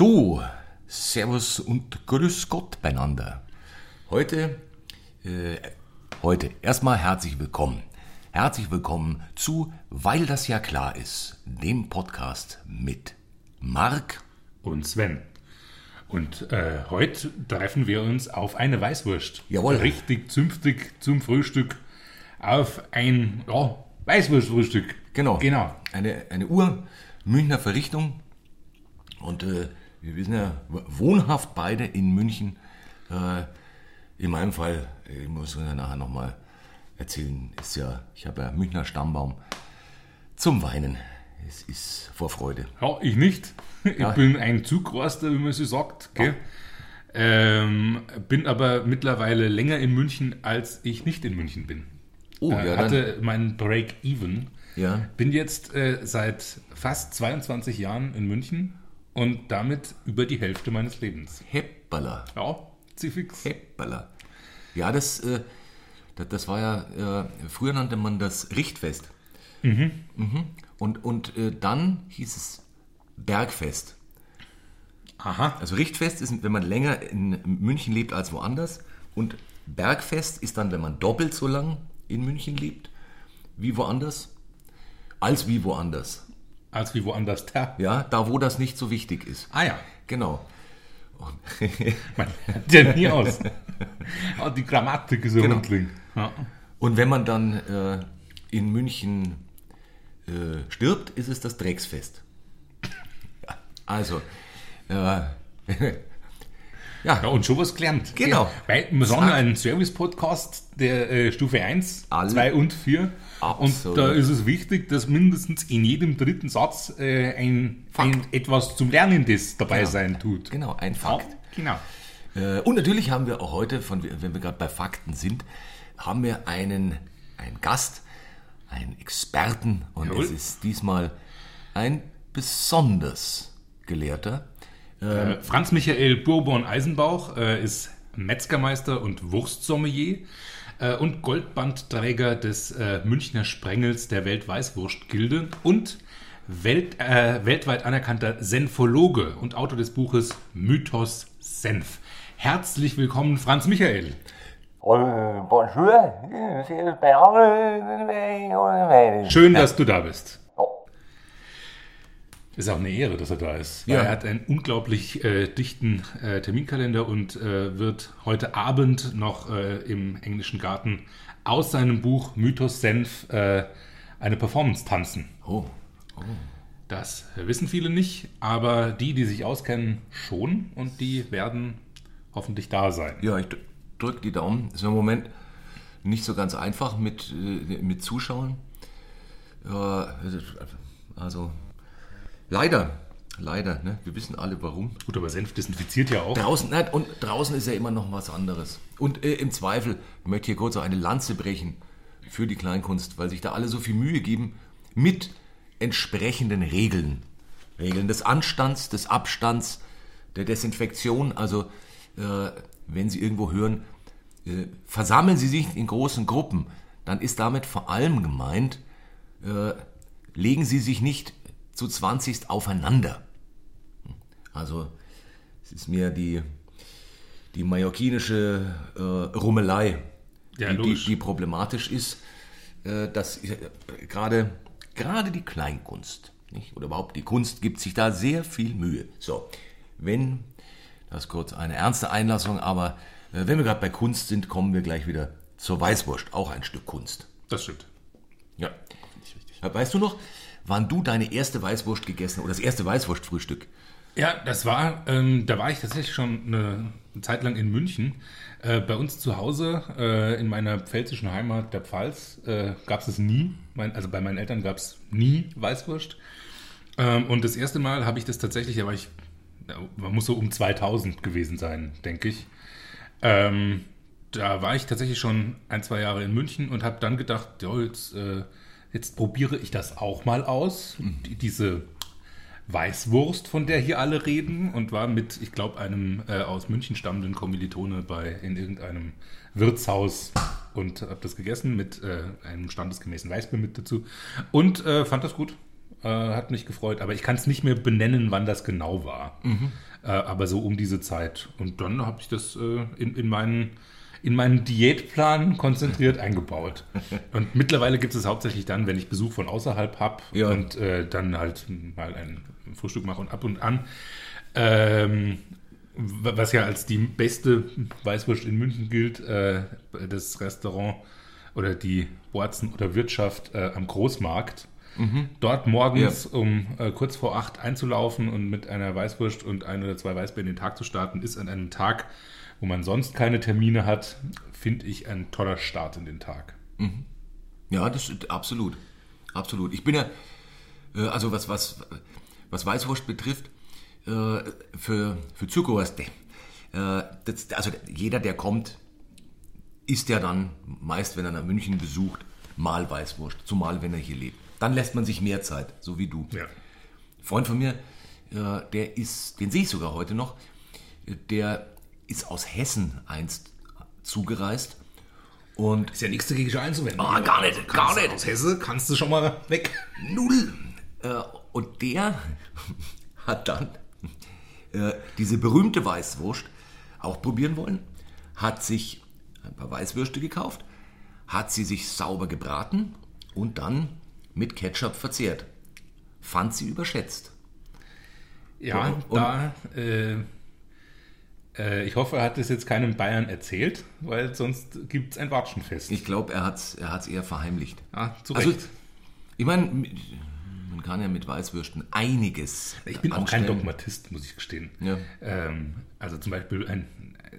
So, Servus und Grüß Gott beieinander. Heute, äh, heute erstmal herzlich willkommen. Herzlich willkommen zu Weil das ja klar ist, dem Podcast mit Marc und Sven. Und äh, heute treffen wir uns auf eine Weißwurst. Jawohl. Richtig zünftig zum Frühstück auf ein ja, Weißwurstfrühstück. Genau. Genau. Eine, eine Ur-Münchner Verrichtung. Und äh, wir sind ja wohnhaft beide in München. Äh, in meinem Fall, ich muss ja nachher nochmal erzählen, ist ja, ich habe ja Münchner Stammbaum zum Weinen. Es ist vor Freude. Ja, ich nicht. Ich Ja. bin ein Zugraster, wie man so sagt. Gell? Ähm, bin aber mittlerweile länger in München, als ich nicht in München bin. Oh, äh, ja, dann, hatte meinen Break-Even. ja. Bin jetzt äh, seit fast 22 Jahren in München und damit über die Hälfte meines Lebens. Heppala. Ja, Zifix. Heppala. Ja, das, äh, das, das war ja, äh, früher nannte man das Richtfest. Mhm. Und, und äh, dann hieß es Bergfest. Aha. Also Richtfest ist, wenn man länger in München lebt als woanders. Und Bergfest ist dann, wenn man doppelt so lang in München lebt wie woanders. Als wie woanders. Als wie woanders. Da. Ja, da wo das nicht so wichtig ist. Ah ja. Genau. Man hört ja nie aus. Ah, die Grammatik ist ja Genau. rundling. Ja. Und wenn man dann äh, in München äh, stirbt, ist es das Drecksfest. Also, äh, ja, ja, und schon was gelernt. Genau. Ja, weil wir sind Zack. ja ein Service-Podcast der äh, Stufe 1, Alle. 2 und 4. Absolut. Und da ist es wichtig, dass mindestens in jedem dritten Satz äh, ein, ein etwas zum Lernendes dabei Genau. sein tut. genau, ein Fakt. genau. Äh, und natürlich haben wir auch heute, von, wenn wir gerade bei Fakten sind, haben wir einen, einen Gast, einen Experten. Und Jawohl. es ist diesmal ein besonders Gelehrter. Äh, Franz Michael Bourbon Eisenbauch äh, ist Metzgermeister und Wurstsommelier äh, und Goldbandträger des äh, Münchner Sprengels der Weltweißwurstgilde und Welt, äh, weltweit anerkannter Senfologe und Autor des Buches Mythos Senf. Herzlich willkommen, Franz Michael. Euh, bonjour. Schön, dass du da bist. Oh. Ist auch eine Ehre, dass er da ist. Ja. Er hat einen unglaublich äh, dichten äh, Terminkalender und äh, wird heute Abend noch äh, im englischen Garten aus seinem Buch Mythos Senf äh, eine Performance tanzen. Oh, Das wissen viele nicht, aber die, die sich auskennen, schon und die werden hoffentlich da sein. Ja, ich drücke die Daumen. Ist im Moment nicht so ganz einfach mit, äh, mit Zuschauern. Ja, also leider, leider, ne? wir wissen alle warum. Gut, aber Senf desinfiziert ja auch. Draußen, nein, und draußen ist ja immer noch was anderes. Und äh, im Zweifel, ich möchte hier kurz so eine Lanze brechen für die Kleinkunst, weil sich da alle so viel Mühe geben mit entsprechenden Regeln. Regeln des Anstands, des Abstands, der Desinfektion. Also, äh, wenn Sie irgendwo hören, äh, versammeln Sie sich in großen Gruppen, dann ist damit vor allem gemeint, äh, legen Sie sich nicht zu 20 aufeinander. Also, es ist mir die, die mallorquinische äh, Rummelei, Ja, die, die, die problematisch ist, äh, dass äh, gerade gerade die Kleinkunst nicht? oder überhaupt die Kunst gibt sich da sehr viel Mühe. So, wenn, das ist kurz eine ernste Einlassung, aber äh, wenn wir gerade bei Kunst sind, kommen wir gleich wieder zur Weißwurst, auch ein Stück Kunst. Das stimmt. Ja. Äh, Weißt du noch, wann du deine erste Weißwurst gegessen oder das erste Weißwurstfrühstück? Ja, das war, ähm, da war ich tatsächlich schon eine Zeit lang in München. Äh, bei uns zu Hause, äh, in meiner pfälzischen Heimat der Pfalz, äh, gab es es nie. Mein, also bei meinen Eltern gab es nie Weißwurst. Ähm, und das erste Mal habe ich das tatsächlich, da war ich, man muss so um 2000 gewesen sein, denke ich. Ähm, da war ich tatsächlich schon ein, zwei Jahre in München und habe dann gedacht, ja, jetzt, äh, jetzt probiere ich das auch mal aus. Die, diese Weißwurst, von der hier alle reden, und war mit, ich glaube, einem äh, aus München stammenden Kommilitone bei in irgendeinem Wirtshaus und habe das gegessen mit äh, einem standesgemäßen Weißbier mit dazu und äh, fand das gut. äh, hat mich gefreut, aber ich kann es nicht mehr benennen, wann das genau war. Äh, aber so um diese Zeit. Und dann habe ich das äh, in, in meinen in meinen Diätplan konzentriert eingebaut. Und mittlerweile gibt es hauptsächlich dann, wenn ich Besuch von außerhalb habe Ja. und äh, dann halt mal ein Frühstück mache und ab und an. Ähm, wa- was ja als die beste Weißwurst in München gilt, äh, das Restaurant oder die Borzen oder Wirtschaft äh, am Großmarkt. Dort morgens um äh, kurz vor acht einzulaufen und mit einer Weißwurst und ein oder zwei Weißbier in den Tag zu starten, ist an einem Tag, wo man sonst keine Termine hat, finde ich ein toller Start in den Tag. Ja, das ist absolut. Absolut. Ich bin ja, äh, also was, was, was Weißwurst betrifft, äh, für, für Zuckerwurst, äh, also jeder, der kommt, isst ja dann meist, wenn er nach München besucht, mal Weißwurst, zumal wenn er hier lebt. Dann lässt man sich mehr Zeit, so wie du. Ja. Freund von mir, der ist, den sehe ich sogar heute noch, der ist aus Hessen einst zugereist und Ist ja nichts dagegen einzuwenden. Ah, gar nicht, gar Kannst du nicht. Aus Hesse kannst du schon mal weg. Null. Äh, und der hat dann äh, diese berühmte Weißwurst auch probieren wollen, hat sich ein paar Weißwürste gekauft, hat sie sich sauber gebraten und dann mit Ketchup verzehrt. Fand sie überschätzt. Ja, Und- da. Äh, äh, ich hoffe, er hat das jetzt keinem Bayern erzählt, weil sonst gibt es ein Watschenfest. Ich glaube, er hat es er hat's eher verheimlicht. ah, zu Also, Recht. ich meine, man kann ja mit Weißwürsten einiges. Ich bin auch kein anstellen. Dogmatist, muss ich gestehen. Ja. Ähm, also zum Beispiel ein,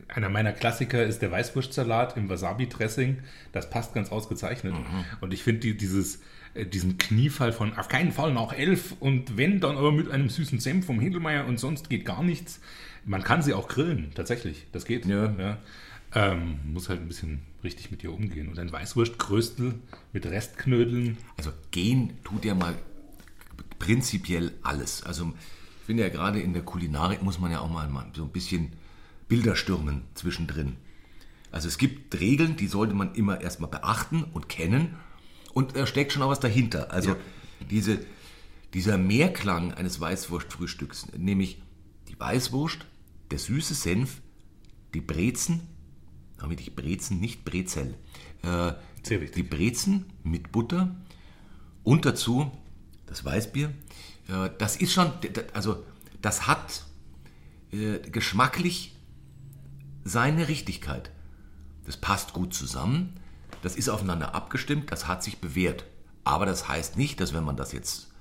einer meiner Klassiker ist der Weißwurstsalat im Wasabi-Dressing. Das passt ganz ausgezeichnet. Mhm. Und ich finde die, dieses, äh, diesen Kniefall von auf keinen Fall noch elf und wenn, dann aber mit einem süßen Senf vom Hindelmeier und sonst geht gar nichts. Man kann sie auch grillen, tatsächlich. Das geht. Ja. Ähm, muss halt ein bisschen richtig mit ihr umgehen. Und ein Weißwurstgröstel mit Restknödeln. Also gehen tut ja mal prinzipiell alles. Also ich finde ja gerade in der Kulinarik muss man ja auch mal, so ein bisschen Bilder stürmen zwischendrin. Also es gibt Regeln, die sollte man immer erstmal beachten und kennen und da steckt schon auch was dahinter. Also diese, dieser Mehrklang eines Weißwurstfrühstücks, nämlich die Weißwurst, der süße Senf, die Brezen, damit ich Brezen, nicht Brezel, äh, die Brezen mit Butter und dazu das Weißbier. Äh, Das ist schon, also das hat äh, geschmacklich seine Richtigkeit. Das passt gut zusammen, das ist aufeinander abgestimmt, das hat sich bewährt. Aber das heißt nicht, dass wenn man das jetzt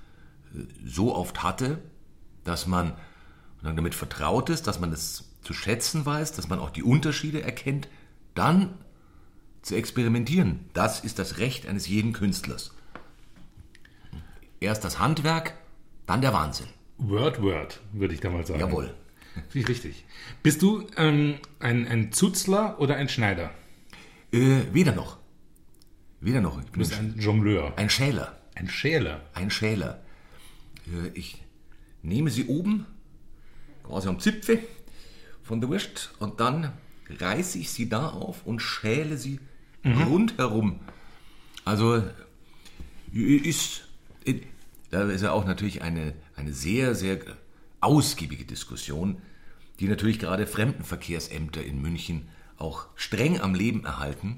äh, so oft hatte, dass man dann damit vertraut ist, dass man es zu schätzen weiß, dass man auch die Unterschiede erkennt, dann zu experimentieren. Das ist das Recht eines jeden Künstlers. Erst das Handwerk, dann der Wahnsinn. Word, Word, würde ich da mal sagen. Jawohl. Finde ich richtig. Bist du ähm, ein, ein Zuzler oder ein Schneider? Äh, weder noch. Weder noch. Ich Du bin bist ein, ein Jongleur. ein Schäler. Ein Schäler. Ein Schäler. Äh, ich nehme sie oben, quasi am Zipfel von der Wurst und dann reiße ich sie da auf und schäle sie rundherum. Also ist, da ist ja auch natürlich eine, eine sehr, sehr ausgiebige Diskussion, die natürlich gerade Fremdenverkehrsämter in München auch streng am Leben erhalten.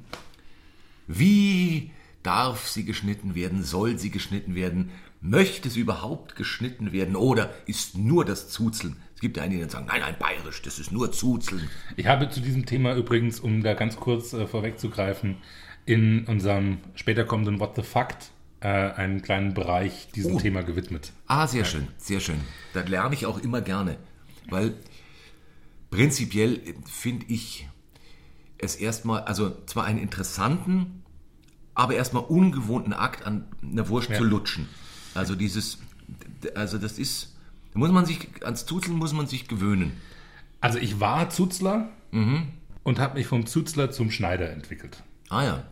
Wie darf sie geschnitten werden? Soll sie geschnitten werden? Möchte sie überhaupt geschnitten werden? Oder ist nur das Zuzeln? Gibt ja einige, die sagen, nein, nein, bayerisch, das ist nur Zuzeln. Ich habe zu diesem Thema übrigens, um da ganz kurz äh, vorwegzugreifen, in unserem später kommenden What the Fact äh, einen kleinen Bereich diesem Oh. Thema gewidmet. Ah, sehr schön, sehr schön. Das lerne ich auch immer gerne, weil prinzipiell finde ich es erstmal, also zwar einen interessanten, aber erstmal ungewohnten Akt an einer Wurst Ja. zu lutschen. Also dieses, also das ist, da muss man sich, ans Zuzeln muss man sich gewöhnen. Also ich war Zuzler und habe mich vom Zuzler zum Schneider entwickelt. Ah ja,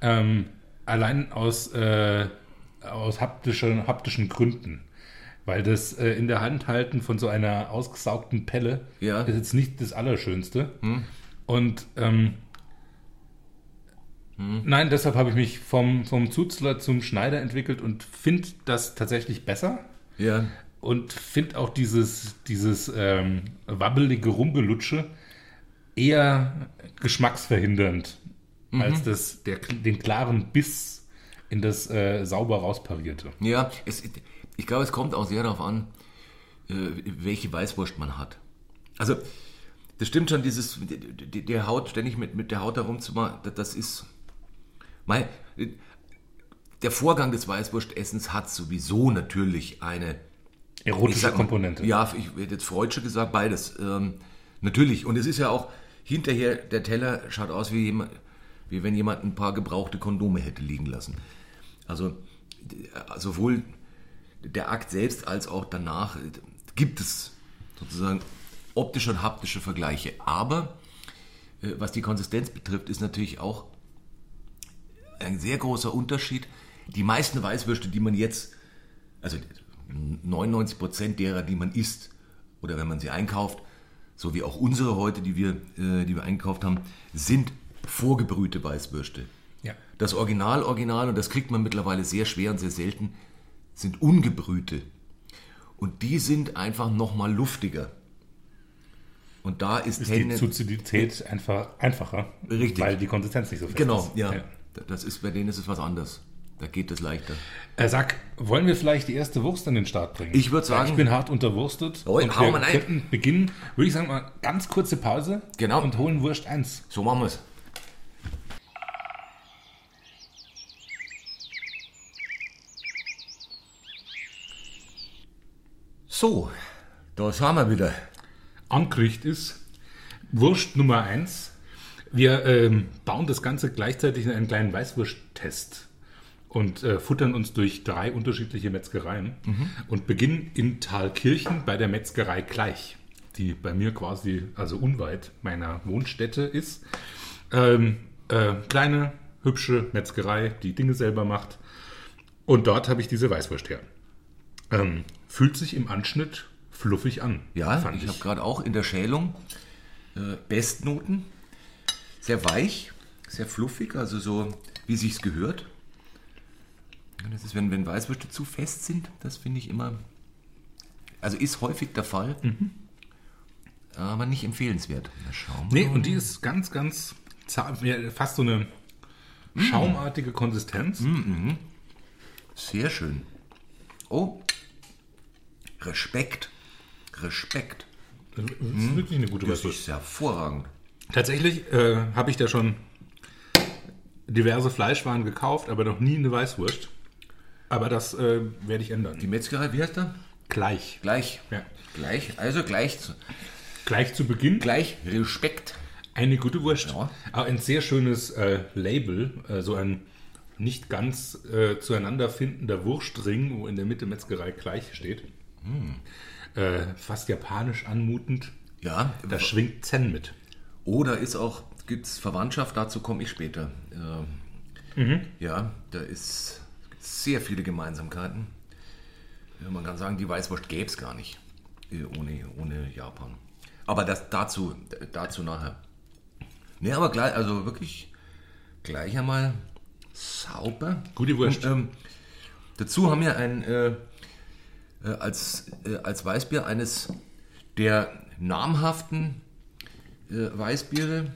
Ähm, allein aus, äh, aus haptischen, haptischen Gründen. Weil das äh, in der Hand halten von so einer ausgesaugten Pelle Ja. ist jetzt nicht das Allerschönste. Und ähm, Nein, deshalb habe ich mich vom, vom Zuzler zum Schneider entwickelt und finde das tatsächlich besser. Ja. Und finde auch dieses, dieses ähm, wabbelige Rumgelutsche eher geschmacksverhindernd, als das, der, den klaren Biss in das äh, sauber rausparierte. Ja, es, ich glaube, es kommt auch sehr darauf an, äh, welche Weißwurst man hat. Also, das stimmt schon, dieses, die, der Haut, ständig mit, mit der Haut herumzumachen, das- das ist, mein, der Vorgang des Weißwurstessens hat sowieso natürlich eine Erotische sag Komponente. Ja, ich hätte jetzt Freudsche gesagt, beides. Ähm, natürlich. Und es ist ja auch, hinterher, der Teller schaut aus wie, jemand, wie wenn jemand ein paar gebrauchte Kondome hätte liegen lassen. Also sowohl der Akt selbst als auch danach äh, gibt es sozusagen optische und haptische Vergleiche. Aber äh, was die Konsistenz betrifft, ist natürlich auch ein sehr großer Unterschied. Die meisten Weißwürste, die man jetzt, also 99 Prozent derer, die man isst oder wenn man sie einkauft, so wie auch unsere heute, die wir, äh, die wir einkauft haben, sind vorgebrühte Weißwürste. Ja. Das Original, Original, und das kriegt man mittlerweile sehr schwer und sehr selten, sind ungebrühte. Und die sind einfach nochmal luftiger. Und da ist, Ist die Zuzidität einfach einfacher, Richtig. weil die Konsistenz nicht so fest Genau, ist. ja. Das ist, bei denen ist es was anderes. Da geht es leichter. Äh, sag, wollen wir vielleicht die erste Wurst an den Start bringen? Ich würd sagen- Ich bin hart unterwurstet. Oh, und wir könnten beginnen, würde ich sagen, mal ganz kurze Pause. Genau. Und holen Wurst 1. So machen wir es. So, da sind wir wieder. Ankriegt ist Wurst Nummer 1. Wir ähm, bauen das Ganze gleichzeitig in einen kleinen Weißwursttest und äh, futtern uns durch drei unterschiedliche Metzgereien und beginnen in Thalkirchen bei der Metzgerei Gleich, die bei mir quasi, also unweit meiner Wohnstätte ist. Ähm, äh, kleine, hübsche Metzgerei, die Dinge selber macht. Und dort habe ich diese Weißwurst her. Ähm, fühlt sich im Anschnitt fluffig an. Ja, fand ich ich. habe gerade auch in der Schälung äh, Bestnoten. Sehr weich, sehr fluffig, also so, wie sich's gehört. Das ist, wenn, wenn Weißwürste zu fest sind, das finde ich immer, also ist häufig der Fall, aber nicht empfehlenswert. Wir Nee, und die ist ganz, ganz zart, fast so eine schaumartige Konsistenz. Sehr schön. Oh, Respekt, Respekt. Das ist wirklich eine gute Das Weißwurst. ist hervorragend. Tatsächlich äh, habe ich da schon diverse Fleischwaren gekauft, aber noch nie eine Weißwurst. Aber das äh, werde ich ändern. Die Metzgerei, wie heißt der? Gleich. Gleich. Ja. Gleich, also gleich, zu- Gleich zu Beginn gleich Respekt. eine gute Wurst. Ja. Aber ein sehr schönes äh, Label, äh, so ein nicht ganz äh, zueinander findender Wurstring, wo in der Mitte Metzgerei gleich steht. Äh, fast japanisch anmutend. Ja, Da schwingt Zen mit. oder ist auch, gibt es Verwandtschaft, dazu komme ich später. Ähm, Ja, da ist sehr viele Gemeinsamkeiten. Man kann sagen, die Weißwurst gäbe es gar nicht äh, ohne, ohne Japan. Aber das dazu, dazu nachher. Ne, aber gleich, also wirklich gleich einmal sauber. Gute Wurst. Und, ähm, dazu haben wir ein, äh, äh, als, äh, als Weißbier eines der namhaften äh, Weißbiere,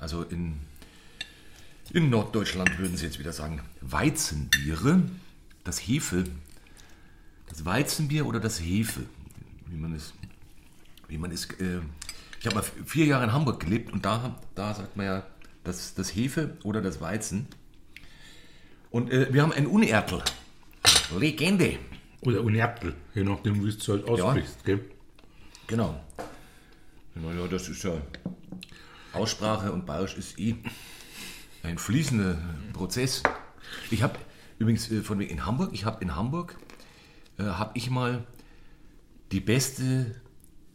also in, in Norddeutschland würden sie jetzt wieder sagen, Weizenbiere, das Hefe, das Weizenbier oder das Hefe, wie man es, wie man es, äh, ich habe mal vier Jahre in Hamburg gelebt und da, da sagt man ja das, das Hefe oder das Weizen. Und äh, wir haben ein Unertel. Legende. Oder Unertel, je nachdem, wie es halt aussprichst. Gell? Genau. Naja, das ist ja. Aussprache und Bayerisch ist eh ein fließender Prozess. Ich habe übrigens äh, von wegen in Hamburg, ich habe in Hamburg, äh, habe ich mal die beste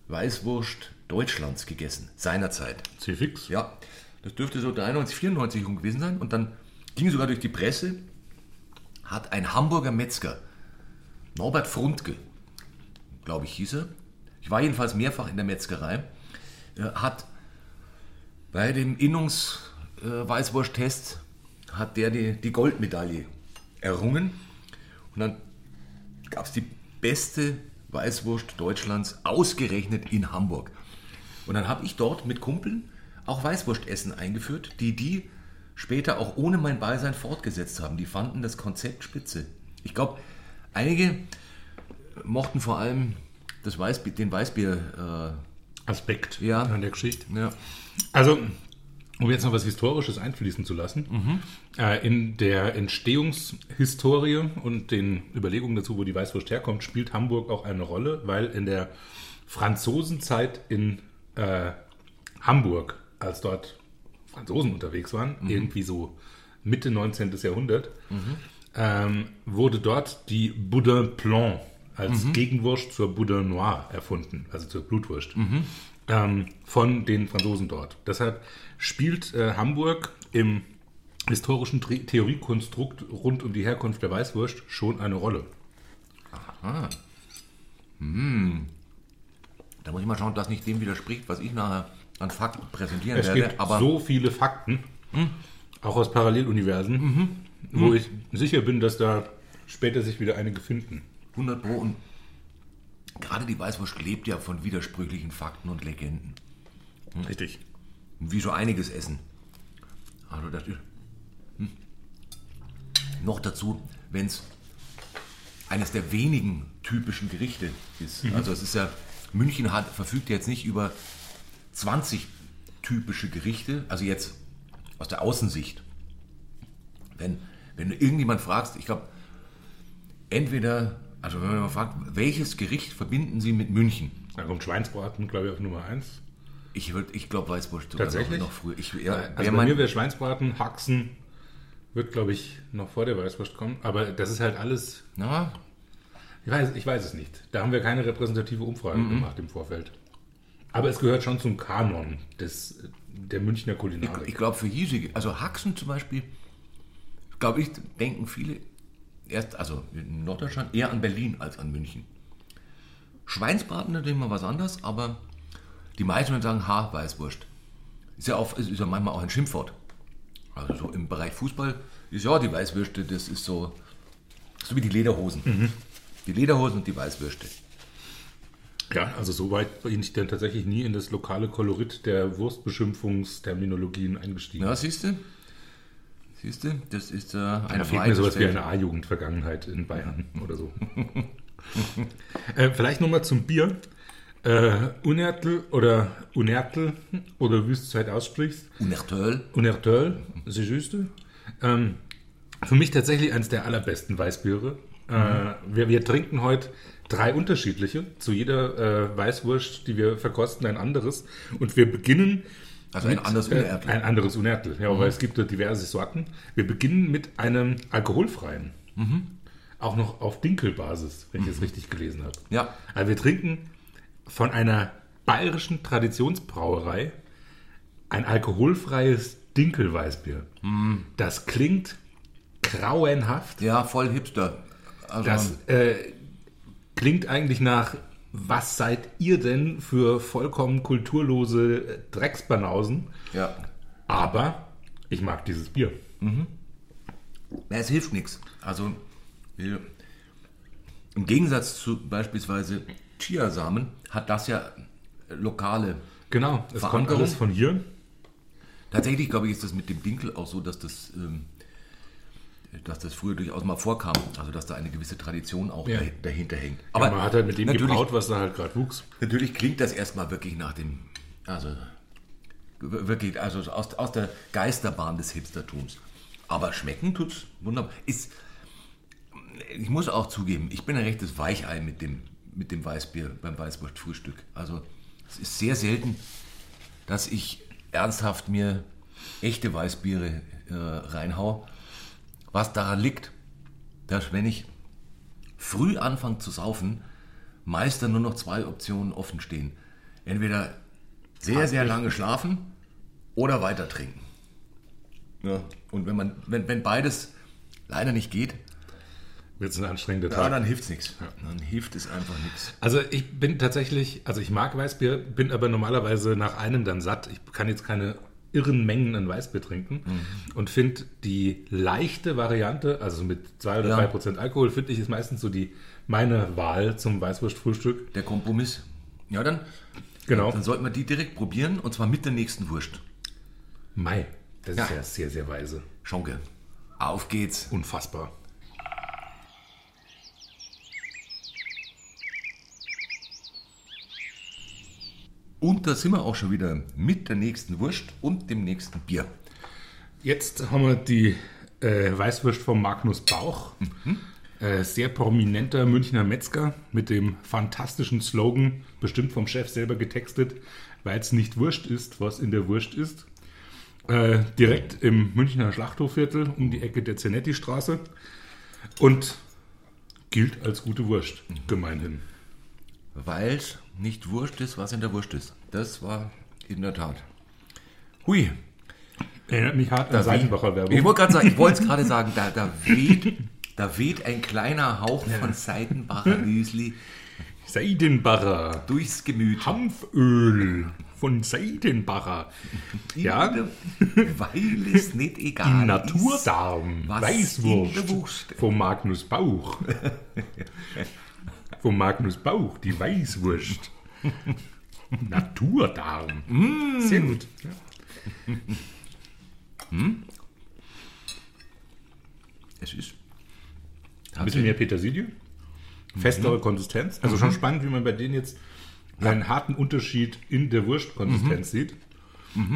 Weißwurst Deutschlands gegessen, seinerzeit. C-Fix. Ja, das dürfte so 93, 94 rum gewesen sein. Und dann ging sogar durch die Presse, hat ein Hamburger Metzger, Norbert Frundke, glaube ich hieß er, ich war jedenfalls mehrfach in der Metzgerei, äh, hat bei dem Innungs-Weißwurst-Test hat der die, die Goldmedaille errungen. Und dann gab es die beste Weißwurst Deutschlands ausgerechnet in Hamburg. Und dann habe ich dort mit Kumpeln auch Weißwurstessen eingeführt, die die später auch ohne mein Beisein fortgesetzt haben. Die fanden das Konzept spitze. Ich glaube, einige mochten vor allem das Weißbier, den Weißbier. Aspekt Ja. an der Geschichte. Äh, ja. Also, um jetzt noch was Historisches einfließen zu lassen, Mhm. äh, in der Entstehungshistorie und den Überlegungen dazu, wo die Weißwurst herkommt, spielt Hamburg auch eine Rolle, weil in der Franzosenzeit in äh, Hamburg, als dort Franzosen unterwegs waren, Mhm. irgendwie so Mitte 19. Jahrhundert, ähm, wurde dort die Boudin Blanc als Mhm. Gegenwurst zur Boudin Noir erfunden, also zur Blutwurst, ähm, von den Franzosen dort. Deshalb spielt äh, Hamburg im historischen Theoriekonstrukt rund um die Herkunft der Weißwurst schon eine Rolle. Da muss ich mal schauen, dass nicht dem widerspricht, was ich nachher an Fakten präsentieren Es werde. gibt Aber so viele Fakten, auch aus Paralleluniversen, wo ich sicher bin, dass da später sich wieder einige finden. 100 Pro und gerade die Weißwurst lebt ja von widersprüchlichen Fakten und Legenden. Richtig. Wie so einiges Essen. Also das ist, hm. Noch dazu, wenn es eines der wenigen typischen Gerichte ist. Also es ist ja, München hat, verfügt jetzt nicht über 20 typische Gerichte, also jetzt aus der Außensicht. Wenn, wenn du irgendjemand fragst, ich glaube, entweder, also wenn man mal fragt, welches Gericht verbinden Sie mit München? Da kommt Schweinsbraten, glaube ich, auf Nummer 1. Ich, würd- ich glaube Weißwurst sogar Tatsächlich? Noch, noch früher. Ich, ja, Also bei mir wäre Schweinsbraten, Haxen, wird, glaube ich, noch vor der Weißwurst kommen. Aber das ist halt alles, na, ich weiß, ich weiß es nicht. Da haben wir keine repräsentative Umfrage Mhm. gemacht im Vorfeld. Aber es gehört schon zum Kanon des, der Münchner Kulinarik. Ich glaube für hiesige, also Haxen zum Beispiel, glaube ich, denken viele erst, also in Norddeutschland eher an Berlin als an München. Schweinsbraten natürlich mal was anderes, aber die meisten würden sagen, ha, Weißwurst. Ist ja, auch, ist ja manchmal auch ein Schimpfwort. Also so im Bereich Fußball ist ja die Weißwürste, das ist so, so wie die Lederhosen. Die Lederhosen und die Weißwürste. Ja, also so weit bin ich dann tatsächlich nie in das lokale Kolorit der Wurstbeschimpfungsterminologien eingestiegen. Ja, siehst du? Siehst du, das ist äh, ein Da fehlt mir sowas wie eine A-Jugend-Vergangenheit in Bayern oder so. äh, vielleicht nochmal zum Bier. Äh, Unertl oder Unertl oder wie du es halt aussprichst. Unertöl. Unertl, c'est juste. Ähm, für mich tatsächlich eines der allerbesten Weißbiere. Äh, wir, wir trinken heute drei unterschiedliche. Zu jeder äh, Weißwurst, die wir verkosten, ein anderes. Und wir beginnen Also ein anderes äh, Unertl. Ein anderes Unertl, ja, weil es gibt ja diverse Sorten. Wir beginnen mit einem alkoholfreien. Auch noch auf Dinkelbasis, wenn ich es richtig gelesen habe. Ja. Also wir trinken von einer bayerischen Traditionsbrauerei ein alkoholfreies Dinkelweißbier. Das klingt grauenhaft. Ja, voll hipster. Also, Das äh, klingt eigentlich nach, was seid ihr denn für vollkommen kulturlose Drecksbanausen? ja. Aber ich mag dieses Bier. Ja, es hilft nichts. Also, wir, im Gegensatz zu beispielsweise Chiasamen hat das ja lokale. Genau, es kommt alles von hier. Tatsächlich, glaube ich, ist das mit dem Dinkel auch so, dass das, ähm, dass das früher durchaus mal vorkam. Also, dass da eine gewisse Tradition auch Ja. dah- dahinter hängt. Aber man hat halt mit dem gebraut, was da halt gerade wuchs. Natürlich klingt das erstmal wirklich nach dem, also wirklich, also aus, aus der Geisterbahn des Hipstertums. Aber schmecken tut's wunderbar. Ist, ich muss auch zugeben, ich bin ein rechtes Weichei mit dem, mit dem Weißbier beim Weißwurstfrühstück. Also es ist sehr selten, dass ich ernsthaft mir echte Weißbiere äh, reinhau. Was daran liegt, dass wenn ich früh anfange zu saufen, meist dann nur noch zwei Optionen offen stehen. Entweder sehr, sehr lange schlafen oder weiter trinken. Ja. Und wenn, man, wenn, wenn beides leider nicht geht, Wird es ein anstrengender ja, Tag. dann hilft es nichts. Dann hilft es einfach nichts. Also ich bin tatsächlich, also ich mag Weißbier, bin aber normalerweise nach einem dann satt. Ich kann jetzt keine irren Mengen an Weißbier trinken und finde die leichte Variante, also mit 2 oder Ja. 3 Prozent Alkohol, finde ich ist meistens so die meine Wahl zum Weißwurstfrühstück. Der Kompromiss. Ja, dann, Genau. dann sollten wir die direkt probieren und zwar mit der nächsten Wurst. Mai. Das Ja. ist ja sehr, sehr weise. Schonke. Auf geht's. Unfassbar. Und da sind wir auch schon wieder mit der nächsten Wurst und dem nächsten Bier. Jetzt haben wir die äh, Weißwurst vom Magnus Bauch. Äh, sehr prominenter Münchner Metzger mit dem fantastischen Slogan, bestimmt vom Chef selber getextet, weil es nicht Wurst ist, was in der Wurst ist. Äh, direkt im Münchner Schlachthofviertel um die Ecke der Zenetti-Straße und gilt als gute Wurst, gemeinhin. Weil es nicht Wurst ist, was in der Wurst ist. Das war in der Tat. Hui. Erinnert mich hart an Seitenbacher Werbung. Ich wollte es gerade sagen, da, da, weht, da weht ein kleiner Hauch von Seidenbacher Müsli Seidenbacher. durchs Gemüt. Hanföl von Seidenbacher. Ja, Weil es nicht egal Naturdarm, was Weißwurst vom Magnus Bauch. vom Magnus Bauch, die Weißwurst. Naturdarm. Sehr gut. Ja. ist. Es ist Ein bisschen mehr Petersilie. Festere Konsistenz. Also schon spannend, wie man bei denen jetzt einen harten Unterschied in der Wurstkonsistenz sieht.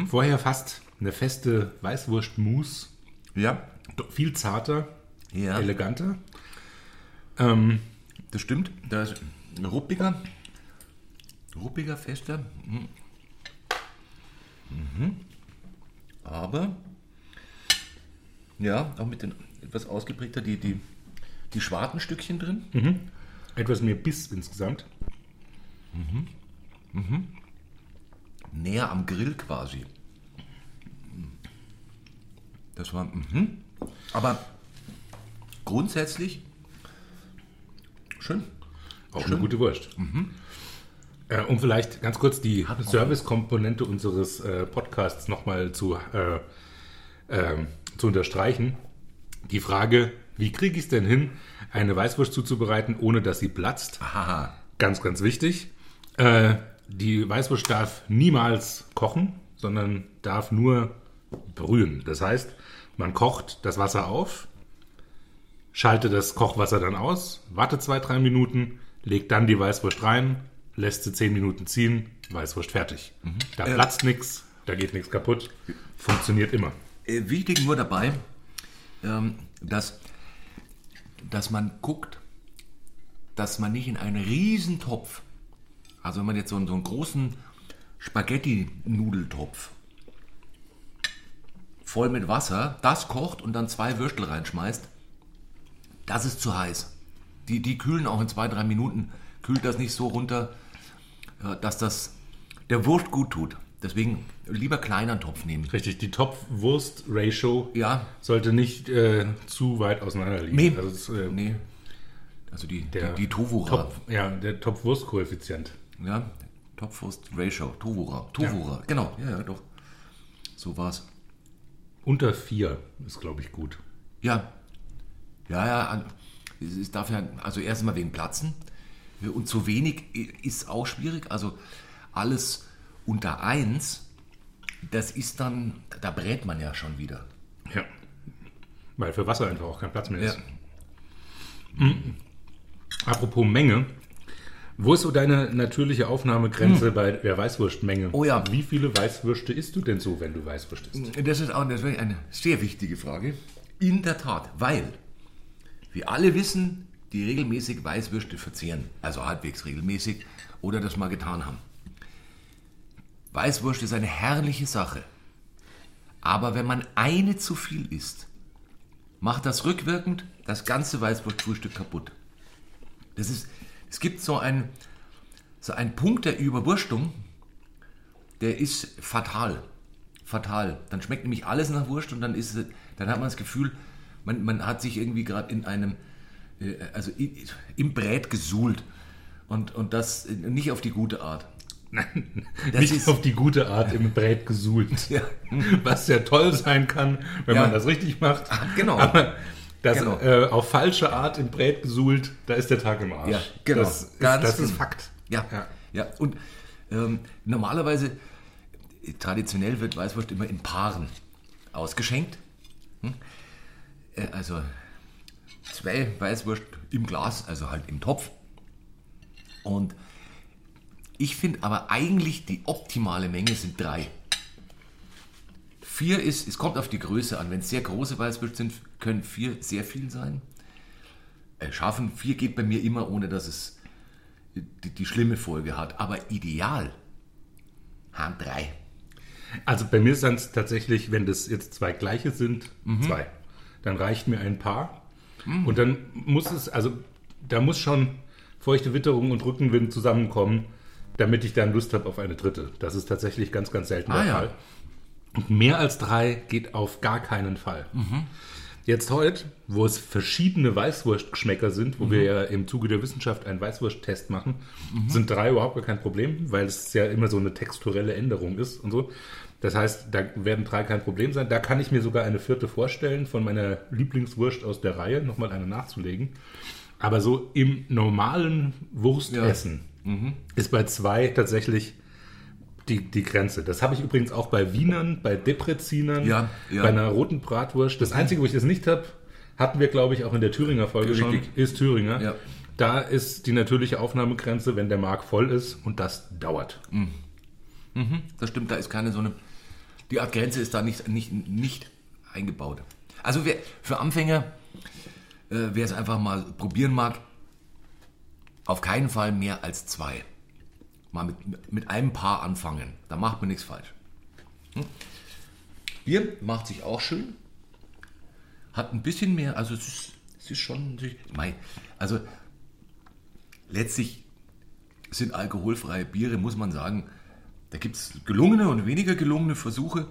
Vorher fast eine feste Weißwurstmousse. Ja, Doch Viel zarter, ja eleganter. Ähm, das stimmt. Da ist ein ruppiger, ruppiger, fester. Mhm. Mhm. Aber, ja, auch mit den etwas ausgeprägter, die, die, die Schwartenstückchen drin. etwas mehr Biss insgesamt. näher am Grill quasi. Das war. Mhm. Aber grundsätzlich schön. Auch eine gute Wurst. Äh, um vielleicht ganz kurz die Service-Komponente unseres äh, Podcasts nochmal zu, äh, ähm, zu unterstreichen. Die Frage, wie kriege ich es denn hin, eine Weißwurst zuzubereiten, ohne dass sie platzt? Haha. Ganz, ganz wichtig. Äh, die Weißwurst darf niemals kochen, sondern darf nur brühen. Das heißt, man kocht das Wasser auf, schaltet das Kochwasser dann aus, wartet zwei, drei Minuten, legt dann die Weißwurst rein, lässt sie zehn Minuten ziehen, Weißwurst fertig. Da platzt nichts, da geht nichts kaputt, funktioniert immer. Äh, wichtig nur dabei, ähm, dass, dass man guckt, dass man nicht in einen Riesentopf, also wenn man jetzt so einen, so einen großen Spaghetti-Nudeltopf voll mit Wasser, das kocht und dann zwei Würstel reinschmeißt, das ist zu heiß. Die, die kühlen auch in zwei, drei Minuten, kühlt das nicht so runter, äh, dass das der Wurst gut tut. Deswegen lieber kleinen Topf nehmen. Richtig, die Topf-Wurst-Ratio Ja. sollte nicht äh, zu weit auseinander liegen. Nee. Also äh, Nee. Also die, der die, die Tovura. Top, ja, der Topf-Wurst-Koeffizient. Ja, Topfwurst Ratio. Tovura. Tovura. Genau. Ja, ja, doch. So war's. Unter vier ist, glaube ich, gut. Ja. Ja, ja. Es darf ja, also erstmal wegen Platzen. Und zu wenig ist auch schwierig. Also alles unter eins, das ist dann, da brät man ja schon wieder. Ja. Weil für Wasser einfach auch kein Platz mehr Ja. ist. Apropos Menge. Wo ist so deine natürliche Aufnahmegrenze bei der Weißwurstmenge? Oh ja. Wie viele Weißwürste isst du denn so, wenn du Weißwurst isst? Das ist auch das ist eine sehr wichtige Frage. In der Tat, weil wir alle wissen, die regelmäßig Weißwürste verzehren, also halbwegs regelmäßig oder das mal getan haben. Weißwurst ist eine herrliche Sache. Aber wenn man eine zu viel isst, macht das rückwirkend das ganze Weißwurstfrühstück kaputt. Das ist, es gibt so einen, so einen Punkt der Überwurstung, der ist fatal. Fatal. Dann schmeckt nämlich alles nach Wurst und dann ist dann hat man das Gefühl, man, man hat sich irgendwie gerade in einem, äh, also i- im Brät gesuhlt. Und, und das nicht auf die gute Art. Das nicht ist- auf die gute Art im Brät gesuhlt. Ja. Was ja toll sein kann, wenn Ja. man das richtig macht. genau. Aber das Genau. äh, auf falsche Art im Brät gesuhlt, da ist der Tag im Arsch. Ja, genau. Das ist, Ganz das ist genau. Fakt. Ja, Ja. ja. Und ähm, normalerweise, äh, traditionell wird Weißwurst immer in Paaren ausgeschenkt. Hm? Äh, also zwei Weißwurst im Glas, also halt im Topf. Und ich finde aber eigentlich die optimale Menge sind drei. Vier ist, es kommt auf die Größe an. Wenn es sehr große Weißwürste sind, können vier sehr viel sein. Äh, schaffen vier geht bei mir immer, ohne dass es die, die schlimme Folge hat. Aber ideal haben drei. Also bei mir sind es tatsächlich, wenn das jetzt zwei gleiche sind, Mhm. zwei. Dann reicht mir ein Paar. Und dann muss es, also da muss schon feuchte Witterung und Rückenwind zusammenkommen, damit ich dann Lust habe auf eine dritte. Das ist tatsächlich ganz, ganz selten Ah, der ja. Fall. Und mehr als drei geht auf gar keinen Fall. Mhm. Jetzt heute, wo es verschiedene Weißwurstgeschmäcker sind, wo Mhm. wir ja im Zuge der Wissenschaft einen Weißwursttest machen, sind drei überhaupt gar kein Problem, weil es ja immer so eine texturelle Änderung ist und so. Das heißt, da werden drei kein Problem sein. Da kann ich mir sogar eine vierte vorstellen, von meiner Lieblingswurst aus der Reihe, nochmal eine nachzulegen. Aber so im normalen Wurstessen ist bei zwei tatsächlich die, die Grenze. Das habe ich übrigens auch bei Wienern, bei Deprezinern, Ja, ja. bei einer roten Bratwurst. Das Einzige, wo ich das nicht habe, hatten wir, glaube ich, auch in der Thüringer Folge schon, Richtig. ist Thüringer. Ja. Da ist die natürliche Aufnahmegrenze, wenn der Mark voll ist und das dauert. Das stimmt, da ist keine so eine. Die Art Grenze ist da nicht, nicht, nicht eingebaut. Also wer, für Anfänger, äh, wer es einfach mal probieren mag, auf keinen Fall mehr als zwei. Mal mit, mit einem Paar anfangen. Da macht man nichts falsch. Hm? Bier macht sich auch schön. Hat ein bisschen mehr, also es ist, es ist schon. Mei, also letztlich sind alkoholfreie Biere, muss man sagen, da gibt es gelungene und weniger gelungene Versuche.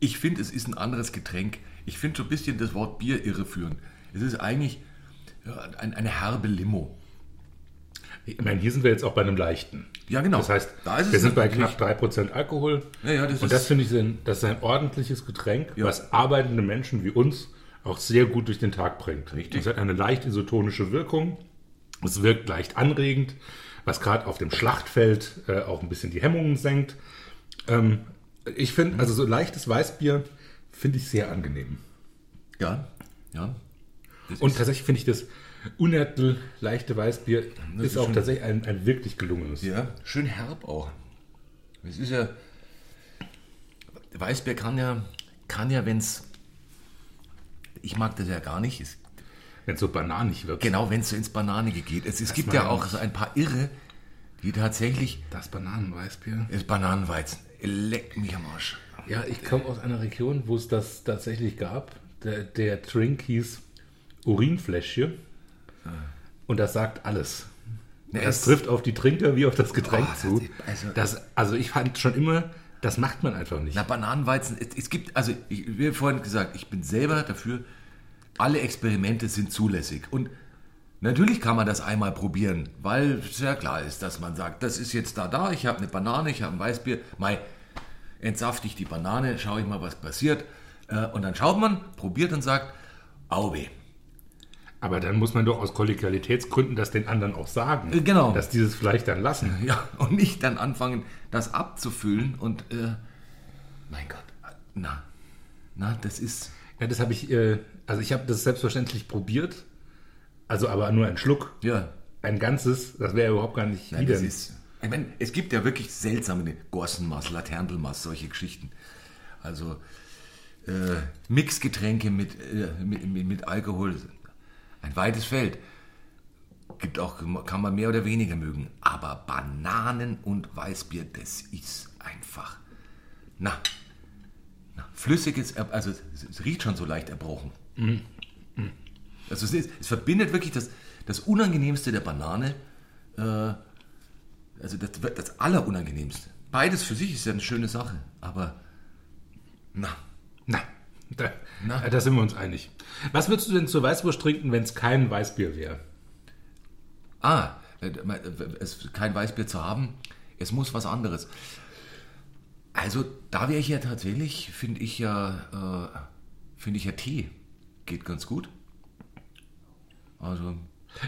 Ich finde, es ist ein anderes Getränk. Ich finde so ein bisschen das Wort Bier irreführend. Es ist eigentlich eine herbe Limo. Ich meine, hier sind wir jetzt auch bei einem leichten. Ja, genau. Das heißt, Da wir sind bei knapp 3% Alkohol. Ja, ja, das und das finde ich, das ist ein ordentliches Getränk, Ja. was arbeitende Menschen wie uns auch sehr gut durch den Tag bringt. Richtig. Es hat eine leicht isotonische Wirkung. Es wirkt leicht anregend, was gerade auf dem Schlachtfeld äh, auch ein bisschen die Hemmungen senkt. Ähm, ich finde, also so leichtes Weißbier finde ich sehr angenehm. Ja, ja. Und tatsächlich finde ich das Unertel leichte Weißbier ist, ist auch tatsächlich ein, ein wirklich gelungenes. Ja, schön herb auch. Es ist ja. Weißbier kann ja, kann ja, wenn es. Ich mag das ja gar nicht. Es, Wenn es so bananig wird. genau, wenn es so ins Bananige geht. Es, es gibt ja auch so ein paar Irre, die tatsächlich. Das Bananenweißbier. Das Bananenweizen. Leck mich am Arsch. Ja, ich komme aus einer Region, wo es das tatsächlich gab. Der, der Drink hieß Urinfläschchen. Und das sagt alles. Ja, das es- trifft auf die Trinker wie auf das Getränk Oh, zu. also- das, also ich fand schon immer, das macht man einfach nicht. Na, Bananenweizen, es, es gibt, also, ich, wie vorhin gesagt, ich bin selber dafür, alle Experimente sind zulässig. Und natürlich kann man das einmal probieren, weil sehr klar ist, dass man sagt, das ist jetzt da, da, ich habe eine Banane, ich habe ein Weißbier, mei, entsafte ich die Banane, schaue ich mal, was passiert. Äh, Und dann schaut man, probiert und sagt, auweh. Aber dann muss man doch aus Kollegialitätsgründen das den anderen auch sagen. Äh, genau. Dass dieses vielleicht dann lassen. Ja, und nicht dann anfangen, das abzufüllen und, äh, mein Gott, na, na, das ist, Ja, das habe ich, äh, also ich habe das selbstverständlich probiert. Also aber nur ein Schluck. ja, Ein ganzes, das wäre überhaupt gar nicht Nein, das ist, ich meine, es gibt ja wirklich seltsame Gorsenmaß, Laterndelmaß, solche Geschichten. Also äh, Mixgetränke mit, äh, mit, mit, mit Alkohol, ein weites Feld. Gibt auch, kann man mehr oder weniger mögen. Aber Bananen und Weißbier, das ist einfach. Na flüssiges, also es, riecht schon so leicht erbrochen. Also es, ist, es verbindet wirklich das, das Unangenehmste der Banane äh, also das, das Allerunangenehmste. Beides für sich ist ja eine schöne Sache, aber na, Na, da, Na. da sind wir uns einig. Was würdest du denn zur Weißwurst trinken, wenn es kein Weißbier wäre? ah, äh, es kein Weißbier zu haben, Es muss was anderes. Also da wäre ich ja tatsächlich, finde ich ja, äh, finde ich ja Tee geht ganz gut. Also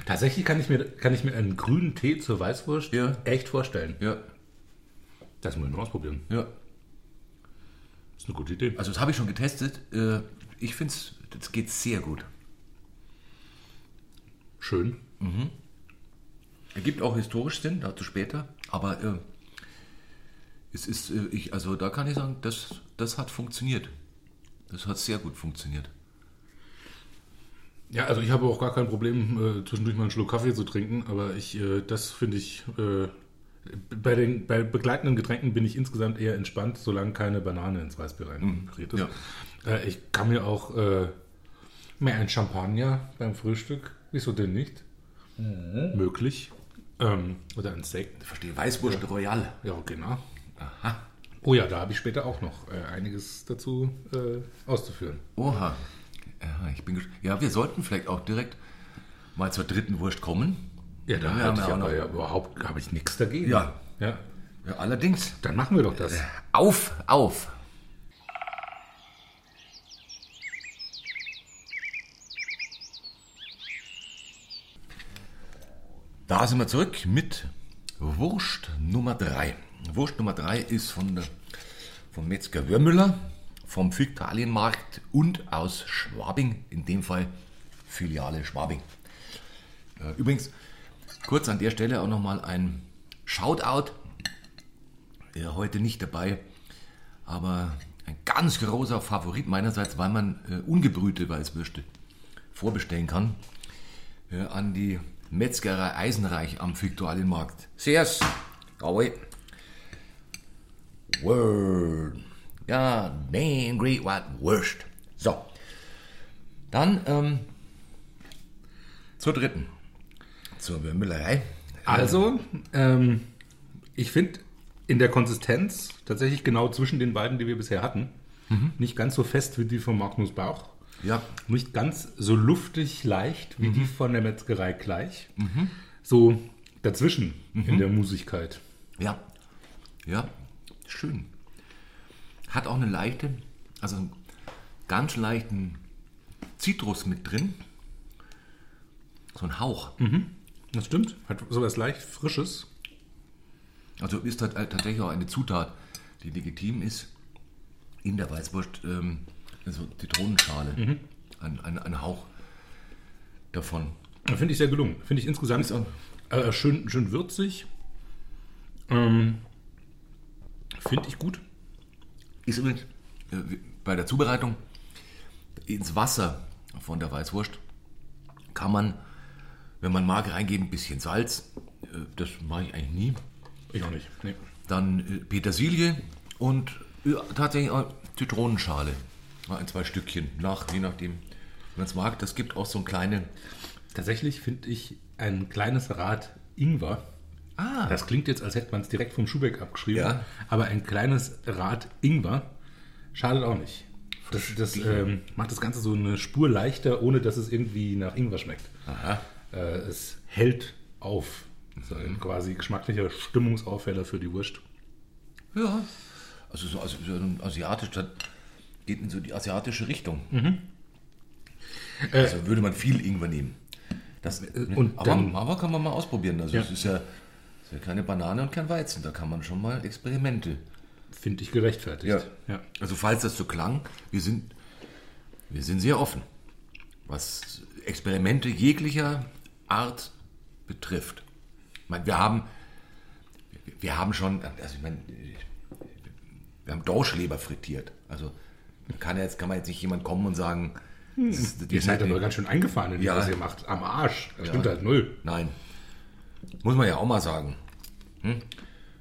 Tatsächlich kann ich, mir, kann ich mir einen grünen Tee zur Weißwurst Ja. echt vorstellen. ja, Das muss ich mal ausprobieren. ja. Das ist eine gute Idee. Also das habe ich schon getestet. Äh, ich finde es, das geht sehr gut. Schön. Ergibt auch historisch Sinn, dazu später. Aber äh, es ist, äh, ich, also da kann ich sagen, das, das hat funktioniert. Das hat sehr gut funktioniert. Ja, also ich habe auch gar kein Problem, äh, zwischendurch mal einen Schluck Kaffee zu trinken, aber ich, äh, das finde ich, äh, bei den bei begleitenden Getränken bin ich insgesamt eher entspannt, solange keine Banane ins Weißbier reingerät ist. Äh, ich kann mir auch äh, mehr ein Champagner beim Frühstück, wieso denn nicht? Möglich. Ähm, oder ein Steak. Ich verstehe, Weißwurst Royal. Ja, genau. Oh ja, da habe ich später auch noch äh, einiges dazu äh, auszuführen. Oha. Ja, ich bin ja, wir sollten vielleicht auch direkt mal zur dritten Wurst kommen. Ja, da haben ich ja aber noch- ja überhaupt habe ich nichts dagegen. Ja. ja. Ja, allerdings. Dann machen wir doch das. Auf, auf. Da sind wir zurück mit Wurst Nummer 3. Wurst Nummer 3 ist von der, vom Metzger Wörmüller, vom Fichtalienmarkt und aus Schwabing, in dem Fall Filiale Schwabing. Äh, Übrigens, kurz an der Stelle auch nochmal ein Shoutout ja, heute nicht dabei, aber ein ganz großer Favorit meinerseits, weil man äh, ungebrühte Weißwürste vorbestellen kann, äh, an die Metzgerei Eisenreich am Viktualienmarkt. Sehr's, jawohl. Word. Ja, main great white Wurst. So, dann ähm, zur dritten, zur Müllerei. Also, ähm, ich finde in der Konsistenz tatsächlich genau zwischen den beiden, die wir bisher hatten, nicht ganz so fest wie die von Magnus Bauch. Ja, Nicht ganz so luftig leicht wie die von der Metzgerei gleich. So dazwischen in der Musigkeit. Ja, ja, schön. Hat auch eine leichte, also einen ganz leichten Zitrus mit drin. So ein Hauch. Das stimmt. Hat sowas leicht Frisches. Also ist tat- tatsächlich auch eine Zutat, die legitim ist in der Weißwurst, ähm, also Zitronenschale. Ein, ein, ein Hauch davon. Finde ich sehr gelungen. Finde ich insgesamt Ist auch- äh, schön, schön würzig. Ähm, Finde ich gut. Ist übrigens äh, bei der Zubereitung ins Wasser von der Weißwurst kann man, wenn man mag, reingeben, ein bisschen Salz. Äh, Das mache ich eigentlich nie. Ich auch nicht. Nee. Dann äh, Petersilie und ja, tatsächlich auch Zitronenschale. Ein, zwei Stückchen, nach, je nachdem, wie man es mag. Das gibt auch so ein kleine. Tatsächlich finde ich ein kleines Rad Ingwer. Ah, Das klingt jetzt, als hätte man es direkt vom Schubeck abgeschrieben. Ja. Aber ein kleines Rad Ingwer schadet auch nicht. Das, das ähm, macht das Ganze so eine Spur leichter, ohne dass es irgendwie nach Ingwer schmeckt. aha. Äh, es hält auf. So ein quasi geschmacklicher Stimmungsaufheller für die Wurst. Ja. Also so, also so ein asiatisch, das geht in so die asiatische Richtung. Also würde man viel Ingwer nehmen. Das, und aber, dann- aber kann man mal ausprobieren. Also Ja. es ist ja, ist ja keine Banane und kein Weizen. Da kann man schon mal Experimente. Finde ich gerechtfertigt. ja. Also falls das so klang, wir sind, wir sind sehr offen, was Experimente jeglicher Art betrifft. Ich meine, wir haben, wir haben schon, also ich meine, wir haben Dorschleber frittiert. Also kann ja jetzt kann man jetzt nicht jemand kommen und sagen, das ist- Ihr seid aber ganz schön eingefahren in Ja. was ihr macht. Am Arsch. Das stimmt halt null. Nein. Muss man ja auch mal sagen. Hm?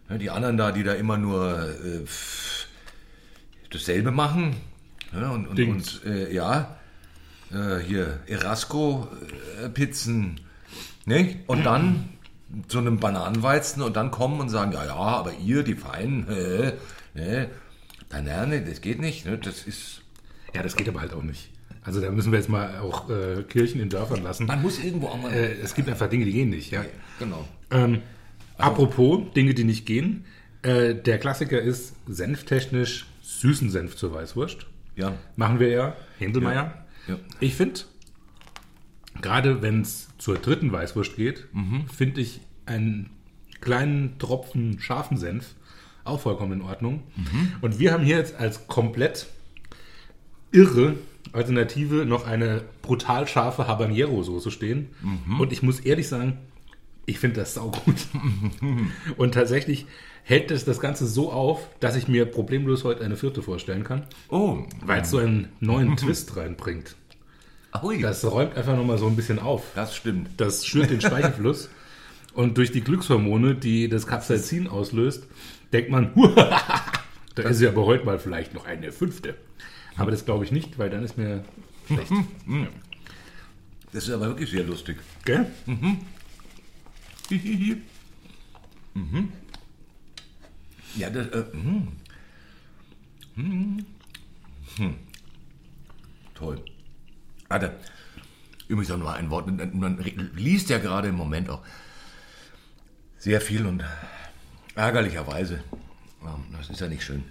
Ja, die anderen da, die da immer nur äh, dasselbe machen. Ja, und und, und äh, ja, äh, hier Erasco-Pizzen. ne? Und dann zu einem Bananenweizen und dann kommen und sagen, ja, ja, aber ihr, die Feinen, äh, ne? Banane, das geht nicht. Ne? Das ist. Ja, das geht aber halt auch nicht. Also da müssen wir jetzt mal auch äh, Kirchen in Dörfern lassen. Man muss irgendwo auch mal. Äh, es gibt einfach Dinge, die gehen nicht. Ja. genau. Ähm, Apropos Dinge, die nicht gehen. Äh, der Klassiker ist senftechnisch süßen Senf zur Weißwurst. Ja. Machen wir ja. Händelmeier. Ja. Ja. Ich finde, gerade wenn es zur dritten Weißwurst geht, finde ich einen kleinen Tropfen scharfen Senf auch vollkommen in Ordnung. Und wir haben hier jetzt als komplett irre Alternative noch eine brutal scharfe Habanero-Soße stehen. Und ich muss ehrlich sagen, ich finde das saugut. Und tatsächlich hält es das Ganze so auf, dass ich mir problemlos heute eine vierte vorstellen kann, Oh, weil es so einen neuen Twist reinbringt. Ui, das, Das räumt einfach nochmal so ein bisschen auf. das stimmt. Das schürt den Speichelfluss. Und durch die Glückshormone, die das Capsaicin auslöst, denkt man, da ist ja aber heute mal vielleicht noch eine fünfte. Aber das glaube ich nicht, weil dann ist mir schlecht. Das ist aber wirklich sehr lustig. Gell? mhm. Ja, das, äh, mhm. Mhm. Hm. Toll. Alter, übrigens auch noch ein Wort. Man liest ja gerade im Moment auch sehr viel und ärgerlicherweise, das ist ja nicht schön,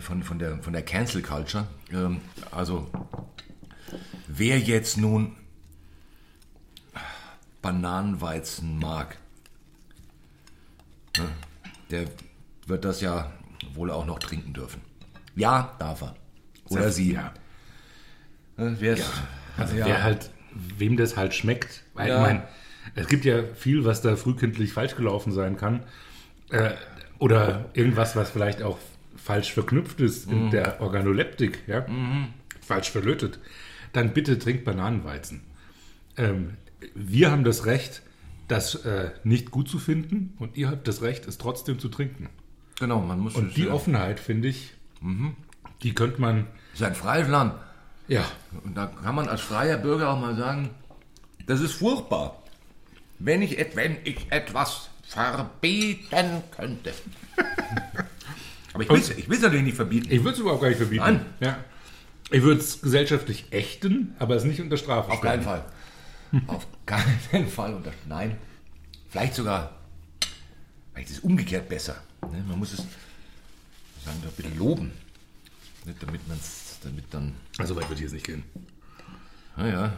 von, von, der, von der Cancel Culture. Ähm, Also, wer jetzt nun Bananenweizen mag, ne, der wird das ja wohl auch noch trinken dürfen. Ja, darf er. Oder sie. Ja. Ne, es Also ja. wer halt, wem das halt schmeckt. Weil Ja. ich meine, es gibt ja viel, was da frühkindlich falsch gelaufen sein kann. Äh, oder irgendwas, was vielleicht auch falsch verknüpft ist Mhm. in der Organoleptik, ja? falsch verlötet. Dann bitte trinkt Bananenweizen. Ähm, wir haben das Recht, das äh, nicht gut zu finden und ihr habt das Recht, es trotzdem zu trinken. Genau, man muss. Und die ja, Offenheit, finde ich, die könnte man, ist ein freies Land. ja, Und da kann man als freier Bürger auch mal sagen, das ist furchtbar. Wenn ich, wenn ich etwas verbieten könnte. Aber ich will es ich will's natürlich nicht verbieten. Ich würde es überhaupt gar nicht verbieten. Nein. Ja. Ich würde es gesellschaftlich ächten, aber es nicht unter Strafe Auf keinen Fall. Auf keinen Fall. Unter, nein. Vielleicht sogar, vielleicht ist es umgekehrt besser. Ne? Man muss es sagen, doch bitte loben. Nicht, damit man es, damit dann, Also weit ich jetzt nicht gehen. naja,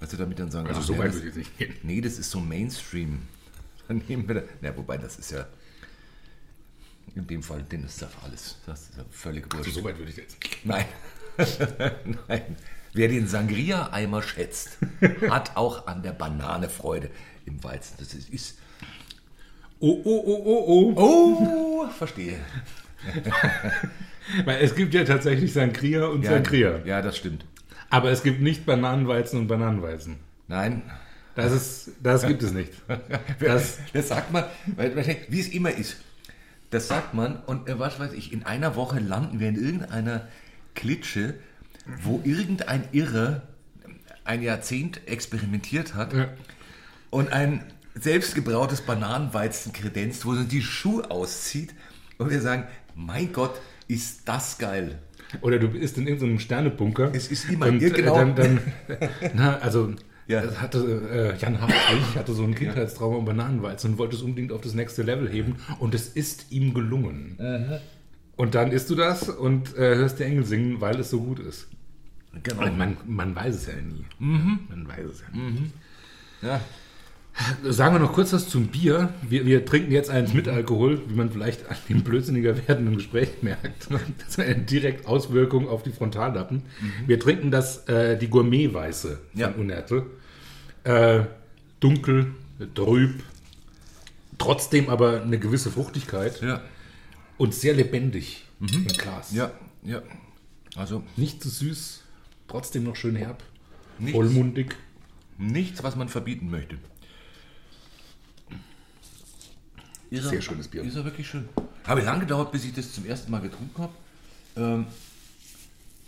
du, damit dann sagen, Also ach, so ja, weit würde ich jetzt nicht gehen. Nee, das ist so Mainstream. Dann nehmen wir da, na, wobei, das ist ja in dem Fall, denn ist das alles. Das ist ja völlig wurscht. Also so weit würde ich jetzt. Nein. Nein. Wer den Sangria-Eimer schätzt, hat auch an der Banane Freude im Weizen. Das ist, ist Oh, oh, oh, oh, oh. oh, verstehe. Weil es gibt ja tatsächlich Sangria und Sangria. ja, das stimmt. Aber es gibt nicht Bananenweizen und Bananenweizen. Nein, Das, ist, das gibt es nicht. Das, das sagt man, weil, weil, wie es immer ist. Das sagt man und äh, was weiß ich, in einer Woche landen wir in irgendeiner Klitsche, wo irgendein Irrer ein Jahrzehnt experimentiert hat Ja. und ein selbstgebrautes Bananenweizen kredenzt, wo sich die Schuhe auszieht und wir sagen, mein Gott, ist das geil. Oder du bist in irgendeinem Sternebunker. Es ist immer- und, ja, genau. Dann, dann, na, also, Ja. hatte, äh, Jan Hartwig hatte so einen Kindheitstraum um Bananenweizen und wollte es unbedingt auf das nächste Level heben. Und es ist ihm gelungen. Und dann isst du das und äh, hörst die Engel singen, weil es so gut ist. Genau. Und man, man weiß es ja nie. Man weiß es ja nie. Ja. Sagen wir noch kurz was zum Bier. Wir, wir trinken jetzt eins mit Alkohol, wie man vielleicht an dem blödsinniger werdenden Gespräch merkt. Das hat eine direkt Auswirkung auf die Frontallappen. Wir trinken das, äh, die Gourmet-Weiße von Ja. Unerte. Äh, dunkel, trüb, trotzdem aber eine gewisse Fruchtigkeit Ja. und sehr lebendig im Glas. Ja, ja. Also Nicht zu süß, trotzdem noch schön herb, Nichts. vollmundig. nichts, was man verbieten möchte. Ist Sehr er- schönes Bier. Ist er wirklich schön. Habe lange gedauert, bis ich das zum ersten Mal getrunken habe. Ähm,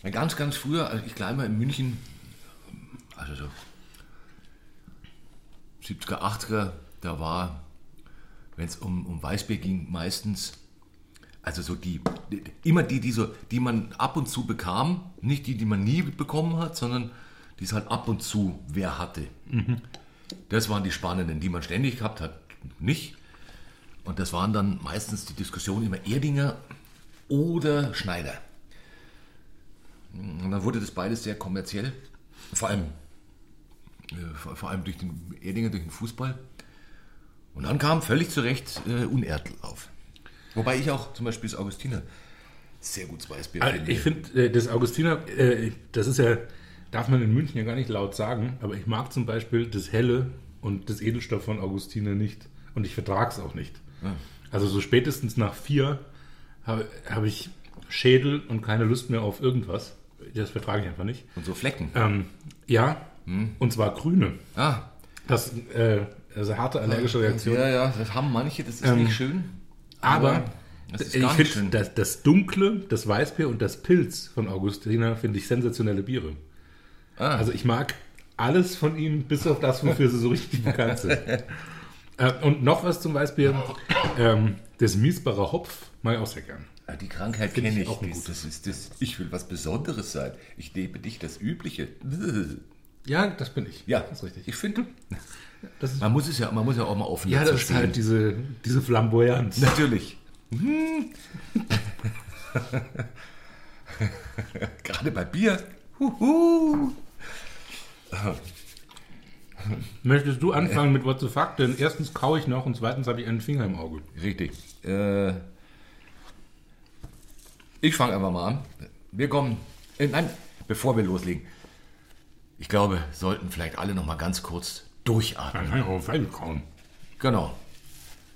ja, ganz, ganz früher, als ich klein war in München, also so 70er, 80er, da war, wenn es um, um Weißbier ging, meistens, also so die, die, immer die, die, so, die man ab und zu bekam, nicht die, die man nie bekommen hat, sondern die es halt ab und zu wer hatte. Das waren die spannenden, die man ständig gehabt hat, nicht. Und das waren dann meistens die Diskussionen immer Erdinger oder Schneider. Und dann wurde das beides sehr kommerziell. Vor allem, vor, vor allem durch den Erdinger, durch den Fußball. Und dann kam völlig zu Recht äh, Unertl auf. Wobei ich auch zum Beispiel das Augustiner sehr gutes Weißbier Also finde. Ich finde, äh, das Augustiner, äh, das ist ja, darf man in München ja gar nicht laut sagen, aber ich mag zum Beispiel das Helle und das Edelstoff von Augustiner nicht. Und ich vertrage es auch nicht. Also so spätestens nach vier habe hab ich Schädel und keine Lust mehr auf irgendwas. Das vertrage ich einfach nicht. Und so Flecken. Ähm, ja, und zwar grüne. Ah, Das, äh, eine harte allergische Reaktion. ja, ja, das haben manche, das ist Ähm, nicht schön. Aber das ist ich nicht finde, das, das Dunkle, das Weißbier und das Pilz von Augustiner finde ich sensationelle Biere. Ah. Also ich mag alles von ihnen, bis auf das, wofür sie so richtig bekannt sind. äh, und noch was zum Weißbier, ähm, das Miesbacher Hopf mag ich auch sehr gern. Ah, Die Krankheit kenne ich ich. auch Das, das ist das, ich will was Besonderes sein. Ich lebe dich das Übliche. Ja, das bin ich. Ja, das ist richtig. Ich finde, man muss es ja, man muss ja auch mal offen ja, das ist stehen. halt diese, diese Flamboyanz. Natürlich. Hm. Gerade bei Bier. Huhu. Möchtest du anfangen mit What the Fuck? Denn erstens kaue ich noch und zweitens habe ich einen Finger im Auge. Richtig. Äh, ich fange einfach mal an. Wir kommen. Äh, nein, bevor wir loslegen. Ich glaube, sollten vielleicht alle noch mal ganz kurz durchatmen. Kauen. Genau.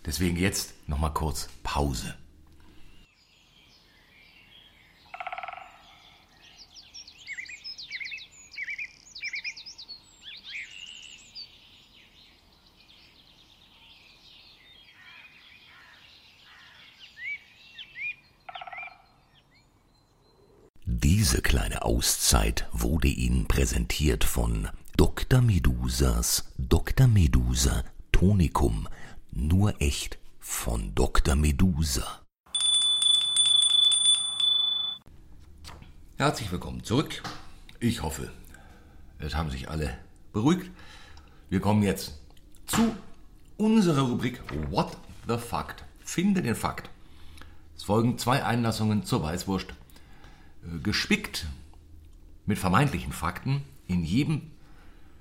Deswegen jetzt noch mal kurz Pause. Diese kleine Auszeit wurde Ihnen präsentiert von Dr. Medusas Dr. Medusa Tonikum. Nur echt von Dr. Medusa. Herzlich willkommen zurück. Ich hoffe, es haben sich alle beruhigt. Wir kommen jetzt zu unserer Rubrik What the Fact. Finde den Fakt. Es folgen zwei Einlassungen zur Weißwurst. Äh, Gespickt mit vermeintlichen Fakten. In jedem,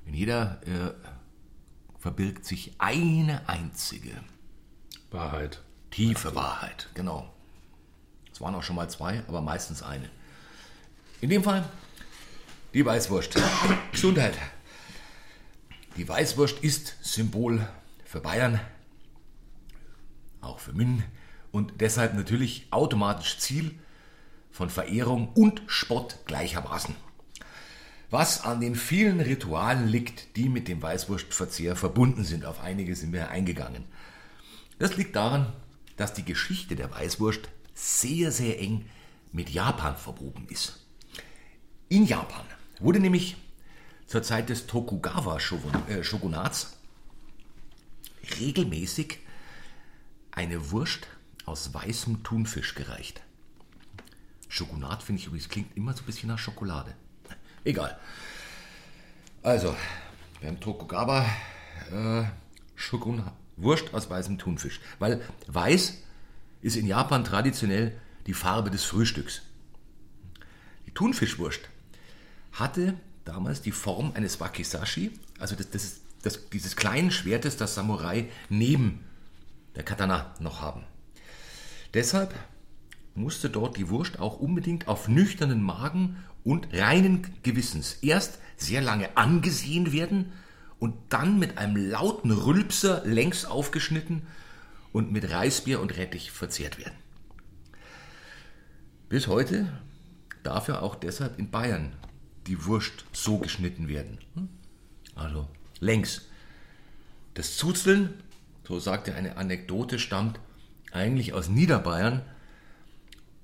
in jeder äh, verbirgt sich eine einzige Wahrheit. Tiefe Wahrheit, genau. Es waren auch schon mal zwei, aber meistens eine. In dem Fall die Weißwurst. Gesundheit. Die Weißwurst ist Symbol für Bayern, auch für München und deshalb natürlich automatisch Ziel von Verehrung und Spott gleichermaßen. Was an den vielen Ritualen liegt, die mit dem Weißwurstverzehr verbunden sind. Auf einige sind wir eingegangen. Das liegt daran, dass die Geschichte der Weißwurst sehr, sehr eng mit Japan verwoben ist. In Japan wurde nämlich zur Zeit des Tokugawa-Shogunats regelmäßig eine Wurst aus weißem Thunfisch gereicht. Shogunat finde ich übrigens klingt immer so ein bisschen nach Schokolade. Egal. Also, beim Tokugawa äh, Shogun Wurst aus weißem Thunfisch. Weil weiß ist in Japan traditionell die Farbe des Frühstücks. Die Thunfischwurst hatte damals die Form eines Wakizashi, also das, das ist das, dieses kleinen Schwertes, das Samurai neben der Katana noch haben. Deshalb musste dort die Wurst auch unbedingt auf nüchternen Magen und reinen Gewissens erst sehr lange angesehen werden und dann mit einem lauten Rülpser längs aufgeschnitten und mit Reisbier und Rettich verzehrt werden. Bis heute darf ja auch deshalb in Bayern die Wurst so geschnitten werden. Hm? Also längs. Das Zuzeln, so sagte eine Anekdote, stammt eigentlich aus Niederbayern,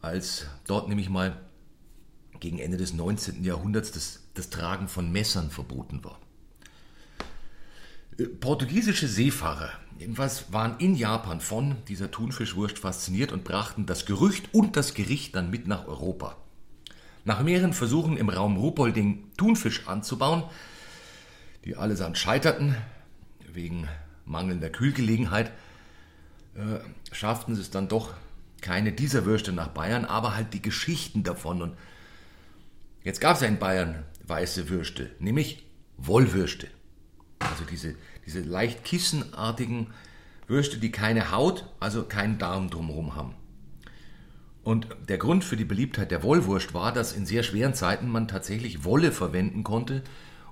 als dort nämlich mal gegen Ende des 19. Jahrhunderts das, das Tragen von Messern verboten war. Äh, Portugiesische Seefahrer jedenfalls waren in Japan von dieser Thunfischwurst fasziniert und brachten das Gerücht und das Gericht dann mit nach Europa. Nach mehreren Versuchen im Raum Ruhpolding Thunfisch anzubauen, die allesamt scheiterten wegen mangelnder Kühlgelegenheit, äh, schafften es dann doch keine dieser Würste nach Bayern, aber halt die Geschichten davon. Und jetzt gab es ja in Bayern weiße Würste, nämlich Wollwürste. Also diese, diese leicht kissenartigen Würste, die keine Haut, also keinen Darm drumherum haben. Und der Grund für die Beliebtheit der Wollwurst war, dass in sehr schweren Zeiten man tatsächlich Wolle verwenden konnte,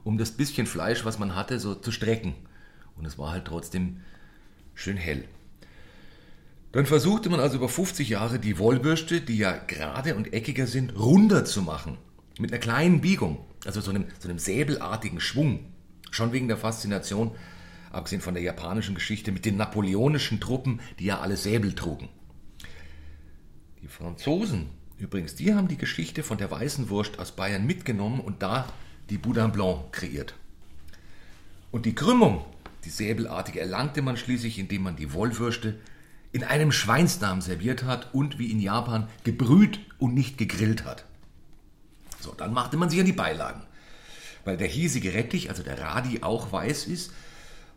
um das bisschen Fleisch, was man hatte, so zu strecken. Und es war halt trotzdem schön hell. Dann versuchte man also über 50 Jahre die Wollbürste, die ja gerade und eckiger sind, runder zu machen. Mit einer kleinen Biegung, also so einem, so einem säbelartigen Schwung. Schon wegen der Faszination, abgesehen von der japanischen Geschichte, mit den napoleonischen Truppen, die ja alle Säbel trugen. Die Franzosen übrigens, die haben die Geschichte von der weißen Wurst aus Bayern mitgenommen und da die Boudin Blanc kreiert. Und die Krümmung, die säbelartige, erlangte man schließlich, indem man die Wollwürste in einem Schweinsdarm serviert hat und wie in Japan gebrüht und nicht gegrillt hat. So, dann machte man sich an die Beilagen. Weil der hiesige Rettich, also der Radi, auch weiß ist,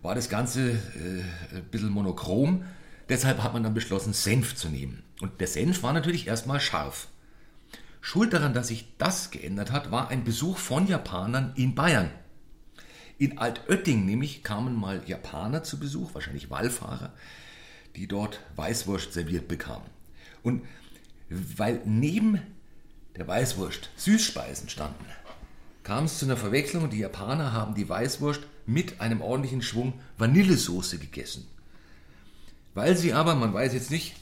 war das Ganze äh, ein bisschen monochrom. Deshalb hat man dann beschlossen, Senf zu nehmen. Und der Senf war natürlich erstmal scharf. Schuld daran, dass sich das geändert hat, war ein Besuch von Japanern in Bayern. In Altötting nämlich kamen mal Japaner zu Besuch, wahrscheinlich Wallfahrer, die dort Weißwurst serviert bekamen. Und weil neben der Weißwurst Süßspeisen standen, kam es zu einer Verwechslung und die Japaner haben die Weißwurst mit einem ordentlichen Schwung Vanillesoße gegessen. Weil sie aber, man weiß jetzt nicht,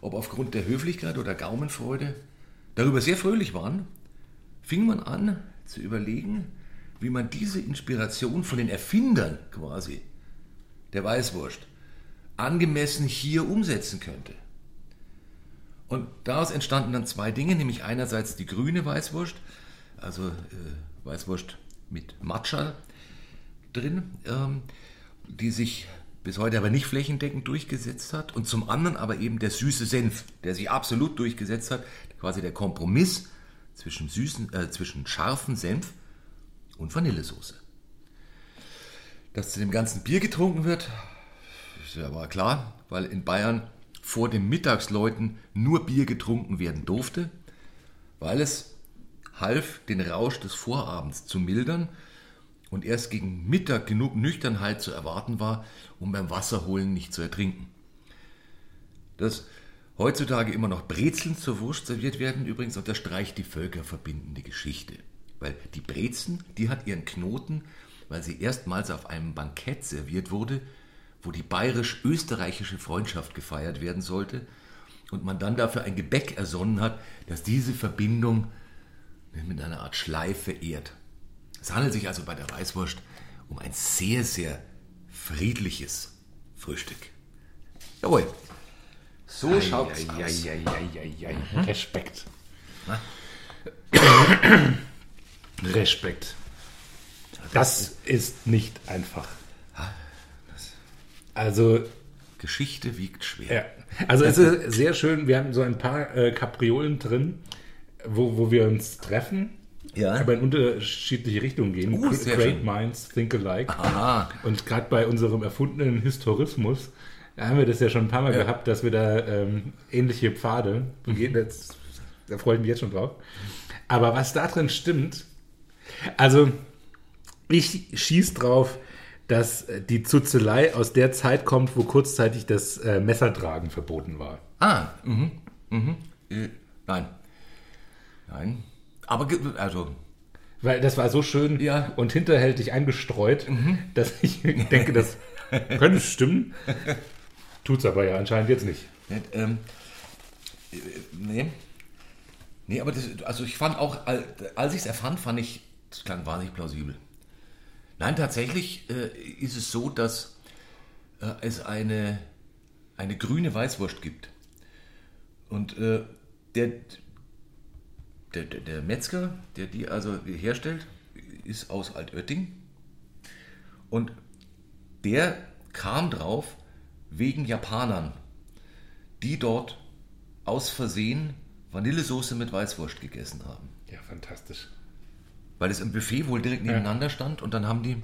ob aufgrund der Höflichkeit oder Gaumenfreude, darüber sehr fröhlich waren, fing man an zu überlegen, wie man diese Inspiration von den Erfindern quasi der Weißwurst angemessen hier umsetzen könnte. Und daraus entstanden dann zwei Dinge, nämlich einerseits die grüne Weißwurst, also äh, Weißwurst mit Matcha drin, ähm, die sich bis heute aber nicht flächendeckend durchgesetzt hat, und zum anderen aber eben der süße Senf, der sich absolut durchgesetzt hat, quasi der Kompromiss zwischen, süßen, äh, zwischen scharfen Senf und Vanillesoße. Dass zu dem ganzen Bier getrunken wird, ja aber klar, weil in Bayern vor dem Mittagsläuten nur Bier getrunken werden durfte, weil es half, den Rausch des Vorabends zu mildern und erst gegen Mittag genug Nüchternheit zu erwarten war, um beim Wasserholen nicht zu ertrinken. Dass heutzutage immer noch Brezeln zur Wurst serviert werden, übrigens unterstreicht die völkerverbindende Geschichte. Weil die Brezen, die hat ihren Knoten, weil sie erstmals auf einem Bankett serviert wurde, wo die bayerisch-österreichische Freundschaft gefeiert werden sollte und man dann dafür ein Gebäck ersonnen hat, das diese Verbindung mit einer Art Schleife ehrt. Es handelt sich also bei der Weißwurst um ein sehr, sehr friedliches Frühstück. Jawohl. So schaut es aus. Respekt. Respekt. Das ist nicht einfach. Also, Geschichte wiegt schwer. ja. Also es ist sehr schön, wir haben so ein paar äh, Kapriolen drin, wo, wo wir uns treffen, Ja. aber in unterschiedliche Richtungen gehen. Uh, Great schön. Minds think alike. Aha. Und gerade bei unserem erfundenen Historismus da haben wir das ja schon ein paar Mal Ja. gehabt, dass wir da ähm, ähnliche Pfade begehen. Das, da freue ich mich jetzt schon drauf. Aber was da drin stimmt, also ich schieß drauf, dass äh, die Zuzelei aus der Zeit kommt, wo kurzzeitig das äh, Messertragen verboten war. Ah, mhm, mhm. Äh, nein. Nein. Aber, also, Weil das war so schön Ja. Mhm. und hinterhältig eingestreut, dass ich denke, das könnte stimmen. Tut's aber ja anscheinend jetzt nicht. ähm, äh, nee. Nee, aber das, also ich fand auch, al- als ich es erfand, fand ich, das klang wahnsinnig plausibel. Nein, tatsächlich äh, ist es so, dass äh, es eine, eine grüne Weißwurst gibt. Und äh, der, der, der, Metzger, der die also herstellt, ist aus Altötting. Und der kam drauf wegen Japanern, die dort aus Versehen Vanillesoße mit Weißwurst gegessen haben. Ja, fantastisch. Weil es im Buffet wohl direkt nebeneinander stand und dann haben die.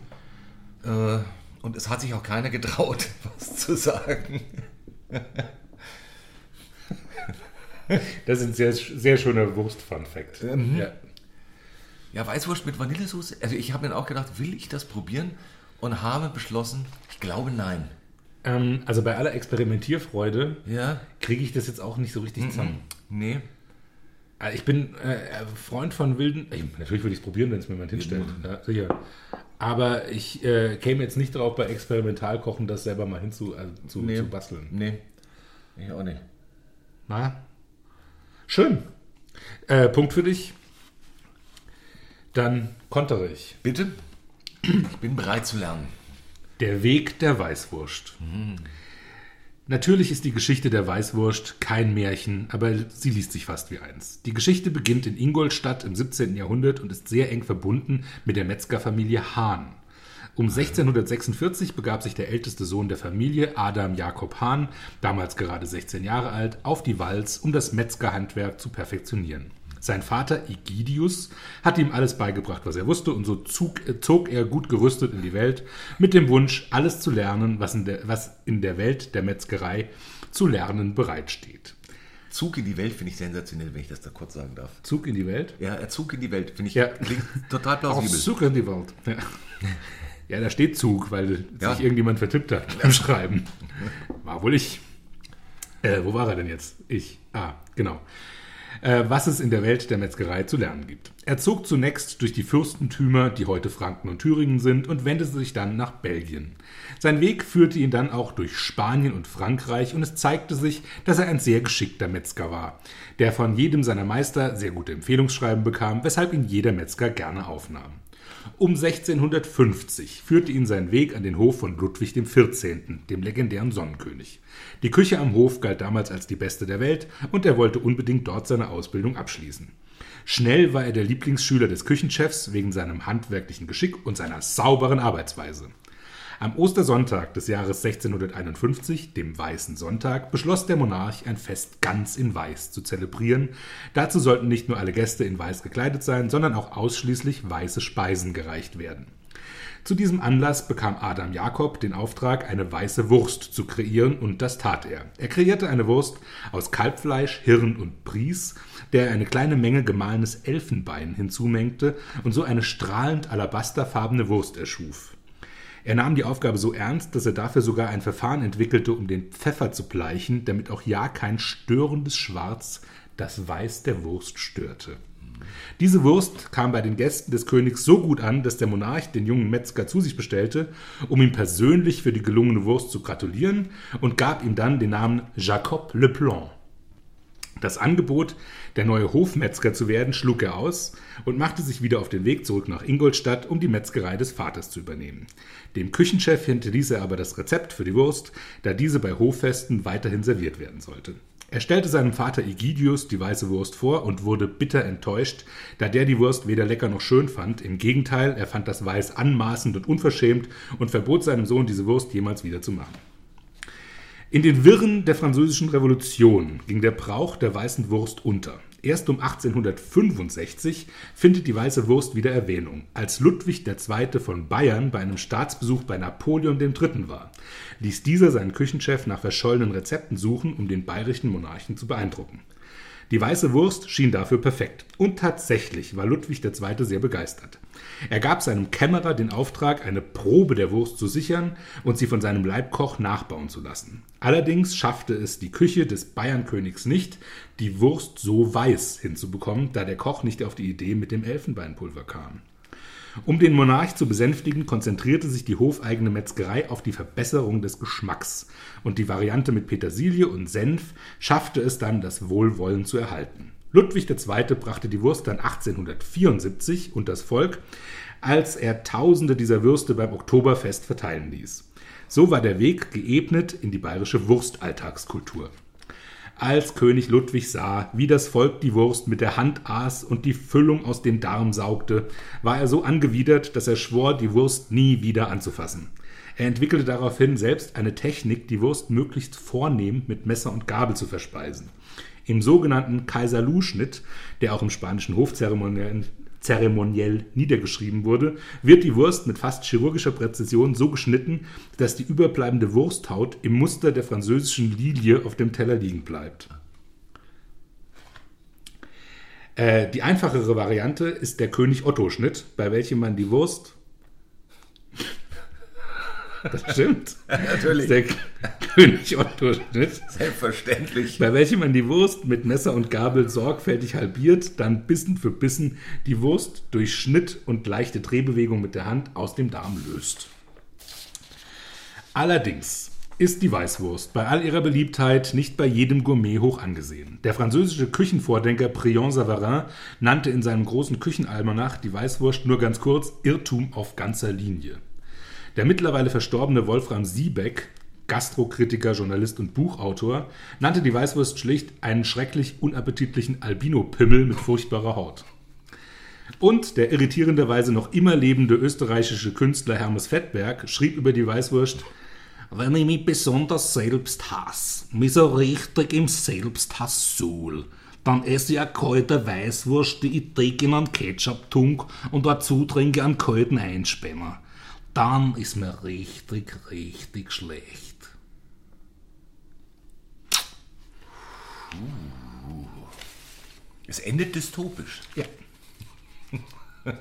Äh, und es hat sich auch keiner getraut, was zu sagen. Das ist ein sehr, sehr schöner Wurst-Fun-Fact. Ja. Ja, Weißwurst mit Vanillesoße. Also ich habe mir auch gedacht, will ich das probieren? Und habe beschlossen, ich glaube nein. Ähm, also bei aller Experimentierfreude Ja? kriege ich das jetzt auch nicht so richtig zusammen. Nee. Also Ich bin äh, Freund von wilden. Ich, natürlich würde ich es probieren, wenn es mir jemand hinstellt. Ja, sicher. Aber ich äh, käme jetzt nicht darauf, bei Experimentalkochen das selber mal hinzu also zu, Nee. zu basteln. Nee. Ich auch nicht. Na? Schön. Äh, Punkt für dich. Dann kontere ich. Bitte? Ich bin bereit zu lernen. Der Weg der Weißwurst. Natürlich ist die Geschichte der Weißwurst kein Märchen, aber sie liest sich fast wie eins. Die Geschichte beginnt in Ingolstadt im 17. Jahrhundert und ist sehr eng verbunden mit der Metzgerfamilie Hahn. Um 1646 begab sich der älteste Sohn der Familie, Adam Jakob Hahn, damals gerade 16 Jahre alt, auf die Walz, um das Metzgerhandwerk zu perfektionieren. Sein Vater Egidius hat ihm alles beigebracht, was er wusste, und so zog, äh, zog er gut gerüstet in die Welt, mit dem Wunsch, alles zu lernen, was in der, was in der Welt der Metzgerei zu lernen bereitsteht. Zug in die Welt finde ich sensationell, wenn ich das da kurz sagen darf. Zug in die Welt? Ja, er Zug in die Welt, finde ich, Ja. klingt total plausibel. Zug in die Welt. Ja. ja, da steht Zug, weil Ja. sich irgendjemand vertippt hat beim Schreiben. War wohl ich. Äh, wo war er denn jetzt? Ich. Ah, genau. Äh, was es in der Welt der Metzgerei zu lernen gibt. Er zog zunächst durch die Fürstentümer, die heute Franken und Thüringen sind, und wendete sich dann nach Belgien. Sein Weg führte ihn dann auch durch Spanien und Frankreich, und es zeigte sich, dass er ein sehr geschickter Metzger war, der von jedem seiner Meister sehr gute Empfehlungsschreiben bekam, weshalb ihn jeder Metzger gerne aufnahm. Um 1650 führte ihn sein Weg an den Hof von Ludwig XIV., dem legendären Sonnenkönig. Die Küche am Hof galt damals als die beste der Welt und er wollte unbedingt dort seine Ausbildung abschließen. Schnell war er der Lieblingsschüler des Küchenchefs wegen seinem handwerklichen Geschick und seiner sauberen Arbeitsweise. Am Ostersonntag des Jahres 1651, dem Weißen Sonntag, beschloss der Monarch, ein Fest ganz in Weiß zu zelebrieren. Dazu sollten nicht nur alle Gäste in Weiß gekleidet sein, sondern auch ausschließlich weiße Speisen gereicht werden. Zu diesem Anlass bekam Adam Jakob den Auftrag, eine weiße Wurst zu kreieren, und das tat er. Er kreierte eine Wurst aus Kalbfleisch, Hirn und Bries, der er eine kleine Menge gemahlenes Elfenbein hinzumengte und so eine strahlend alabasterfarbene Wurst erschuf. Er nahm die Aufgabe so ernst, dass er dafür sogar ein Verfahren entwickelte, um den Pfeffer zu bleichen, damit auch ja kein störendes Schwarz das Weiß der Wurst störte. Diese Wurst kam bei den Gästen des Königs so gut an, dass der Monarch den jungen Metzger zu sich bestellte, um ihm persönlich für die gelungene Wurst zu gratulieren und gab ihm dann den Namen Jacob Le Blanc. Das Angebot, der neue Hofmetzger zu werden, schlug er aus und machte sich wieder auf den Weg zurück nach Ingolstadt, um die Metzgerei des Vaters zu übernehmen. Dem Küchenchef hinterließ er aber das Rezept für die Wurst, da diese bei Hoffesten weiterhin serviert werden sollte. Er stellte seinem Vater Egidius die weiße Wurst vor und wurde bitter enttäuscht, da der die Wurst weder lecker noch schön fand. Im Gegenteil, er fand das Weiß anmaßend und unverschämt und verbot seinem Sohn, diese Wurst jemals wieder zu machen. In den Wirren der Französischen Revolution ging der Brauch der weißen Wurst unter. Erst um 1865 findet die weiße Wurst wieder Erwähnung, als Ludwig II. von Bayern bei einem Staatsbesuch bei Napoleon III. war. Ließ dieser seinen Küchenchef nach verschollenen Rezepten suchen, um den bayerischen Monarchen zu beeindrucken. Die weiße Wurst schien dafür perfekt. Und tatsächlich war Ludwig II. sehr begeistert. Er gab seinem Kämmerer den Auftrag, eine Probe der Wurst zu sichern und sie von seinem Leibkoch nachbauen zu lassen. Allerdings schaffte es die Küche des Bayernkönigs nicht, die Wurst so weiß hinzubekommen, da der Koch nicht auf die Idee mit dem Elfenbeinpulver kam. Um den Monarch zu besänftigen, konzentrierte sich die hofeigene Metzgerei auf die Verbesserung des Geschmacks und die Variante mit Petersilie und Senf schaffte es dann, das Wohlwollen zu erhalten. Ludwig II. brachte die Wurst dann 1874 und das Volk, als er Tausende dieser Würste beim Oktoberfest verteilen ließ. So war der Weg geebnet in die bayerische Wurstalltagskultur. Als König Ludwig sah, wie das Volk die Wurst mit der Hand aß und die Füllung aus dem Darm saugte, war er so angewidert, dass er schwor, die Wurst nie wieder anzufassen. Er entwickelte daraufhin selbst eine Technik, die Wurst möglichst vornehm mit Messer und Gabel zu verspeisen. Im sogenannten Kaiserlu-Schnitt, der auch im spanischen Hofzeremoniell zeremoniell niedergeschrieben wurde, wird die Wurst mit fast chirurgischer Präzision so geschnitten, dass die überbleibende Wursthaut im Muster der französischen Lilie auf dem Teller liegen bleibt. Äh, die einfachere Variante ist der König-Otto-Schnitt, bei welchem man die Wurst. Das stimmt. Natürlich. Der König-Otto-Schnitt, Selbstverständlich. bei welchem man die Wurst mit Messer und Gabel sorgfältig halbiert, dann Bissen für Bissen die Wurst durch Schnitt und leichte Drehbewegung mit der Hand aus dem Darm löst. Allerdings ist die Weißwurst bei all ihrer Beliebtheit nicht bei jedem Gourmet hoch angesehen. Der französische Küchenvordenker Prion Savarin nannte in seinem großen Küchenalmanach die Weißwurst nur ganz kurz Irrtum auf ganzer Linie. Der mittlerweile verstorbene Wolfram Siebeck, Gastrokritiker, Journalist und Buchautor, nannte die Weißwurst schlicht einen schrecklich unappetitlichen Albino-Pimmel mit furchtbarer Haut. Und der irritierenderweise noch immer lebende österreichische Künstler Hermes Fettberg schrieb über die Weißwurst, wenn ich mich besonders selbst hasse, mich so richtig im Selbsthass suhl, dann esse ich eine kalte Weißwurst, die ich dick in einen Ketchup tunk und dazu trinke einen kalten Einspänner. Dann ist mir richtig, richtig schlecht. Es endet dystopisch. Ja.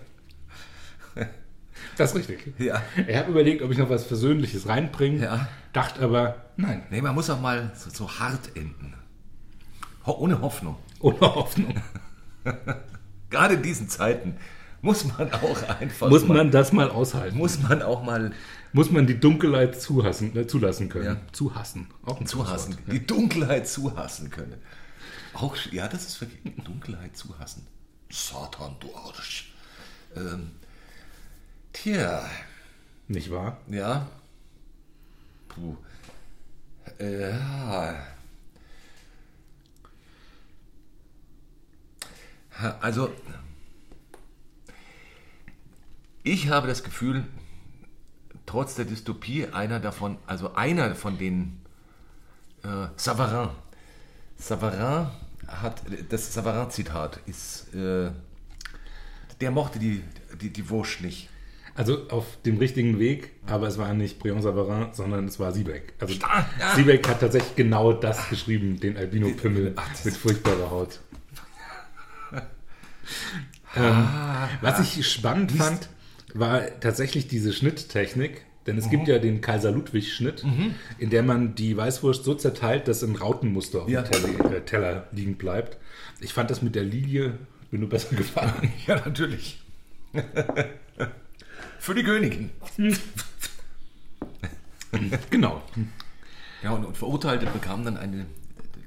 Das ist richtig. Ja. Er hat überlegt, ob ich noch was Versöhnliches reinbringe, Ja. dachte aber, nein, Nee, man muss auch mal so, so hart enden. Ho ohne Hoffnung. ohne Hoffnung. Gerade in diesen Zeiten muss man auch einfach Muss mal, man das mal aushalten? muss man auch mal Muss man die Dunkelheit zuhassen, äh, zulassen können? Ja. Zuhassen. Auch ein zuhassen, Schlusswort. die Dunkelheit zuhassen können. Auch, ja, das ist wirklich Dunkelheit zuhassen. Satan, du Arsch. Ähm, tja, Nicht wahr? ja. Puh. Äh, ja. Also, ich habe das Gefühl, trotz der Dystopie, einer davon, also einer von den äh, Savarin, Savarin hat, das Savarin-Zitat ist, äh, der mochte die, die, die Wurst nicht. Also auf dem richtigen Weg, aber es war nicht Brion Savarin, sondern es war Siebeck. Also ja. Siebeck hat tatsächlich genau das geschrieben, den Albino-Pimmel mit furchtbarer Haut. ähm, Ah. was ich spannend fand, war tatsächlich diese Schnitttechnik. Denn es Mhm. gibt ja den Kaiser-Ludwig-Schnitt, in der man die Weißwurst so zerteilt, dass ein Rautenmuster auf Ja. dem Teller, äh, Teller liegen bleibt. Ich fand das mit der Lilie mir nur besser gefallen. Ja, natürlich. Für die Königin. genau. Ja, und, und Verurteilte bekamen dann eine,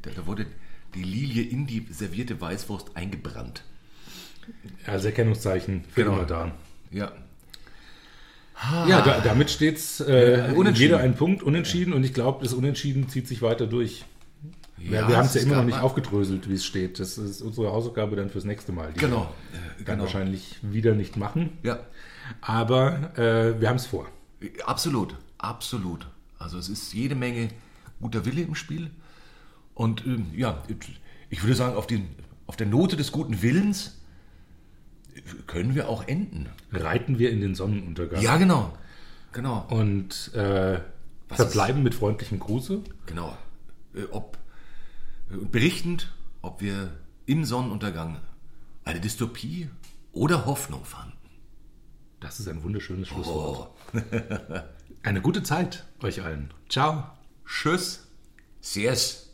da, da wurde die Lilie in die servierte Weißwurst eingebrannt. Als Erkennungszeichen für Genau. immer da. Ja. Ja, da, damit steht's äh, jeder ein Punkt, unentschieden und ich glaube, das Unentschieden zieht sich weiter durch. Ja, wir haben es ja immer noch nicht aufgedröselt, wie es steht. Das ist unsere Hausaufgabe dann fürs nächste Mal. Die Genau. wir dann genau. wahrscheinlich wieder nicht machen. Ja. Aber äh, wir haben es vor. Absolut, absolut. Also es ist jede Menge guter Wille im Spiel. Und ähm, ja, ich würde sagen, auf, den, auf der Note des guten Willens können wir auch enden. Reiten wir in den Sonnenuntergang. Ja, genau. Genau. Und äh, verbleiben mit freundlichem Gruße. Genau. Äh, ob, äh, und berichtend, ob wir im Sonnenuntergang eine Dystopie oder Hoffnung fanden. Das ist ein wunderschönes Schlusswort. Oh. Eine gute Zeit euch allen. Ciao. Tschüss. Servus.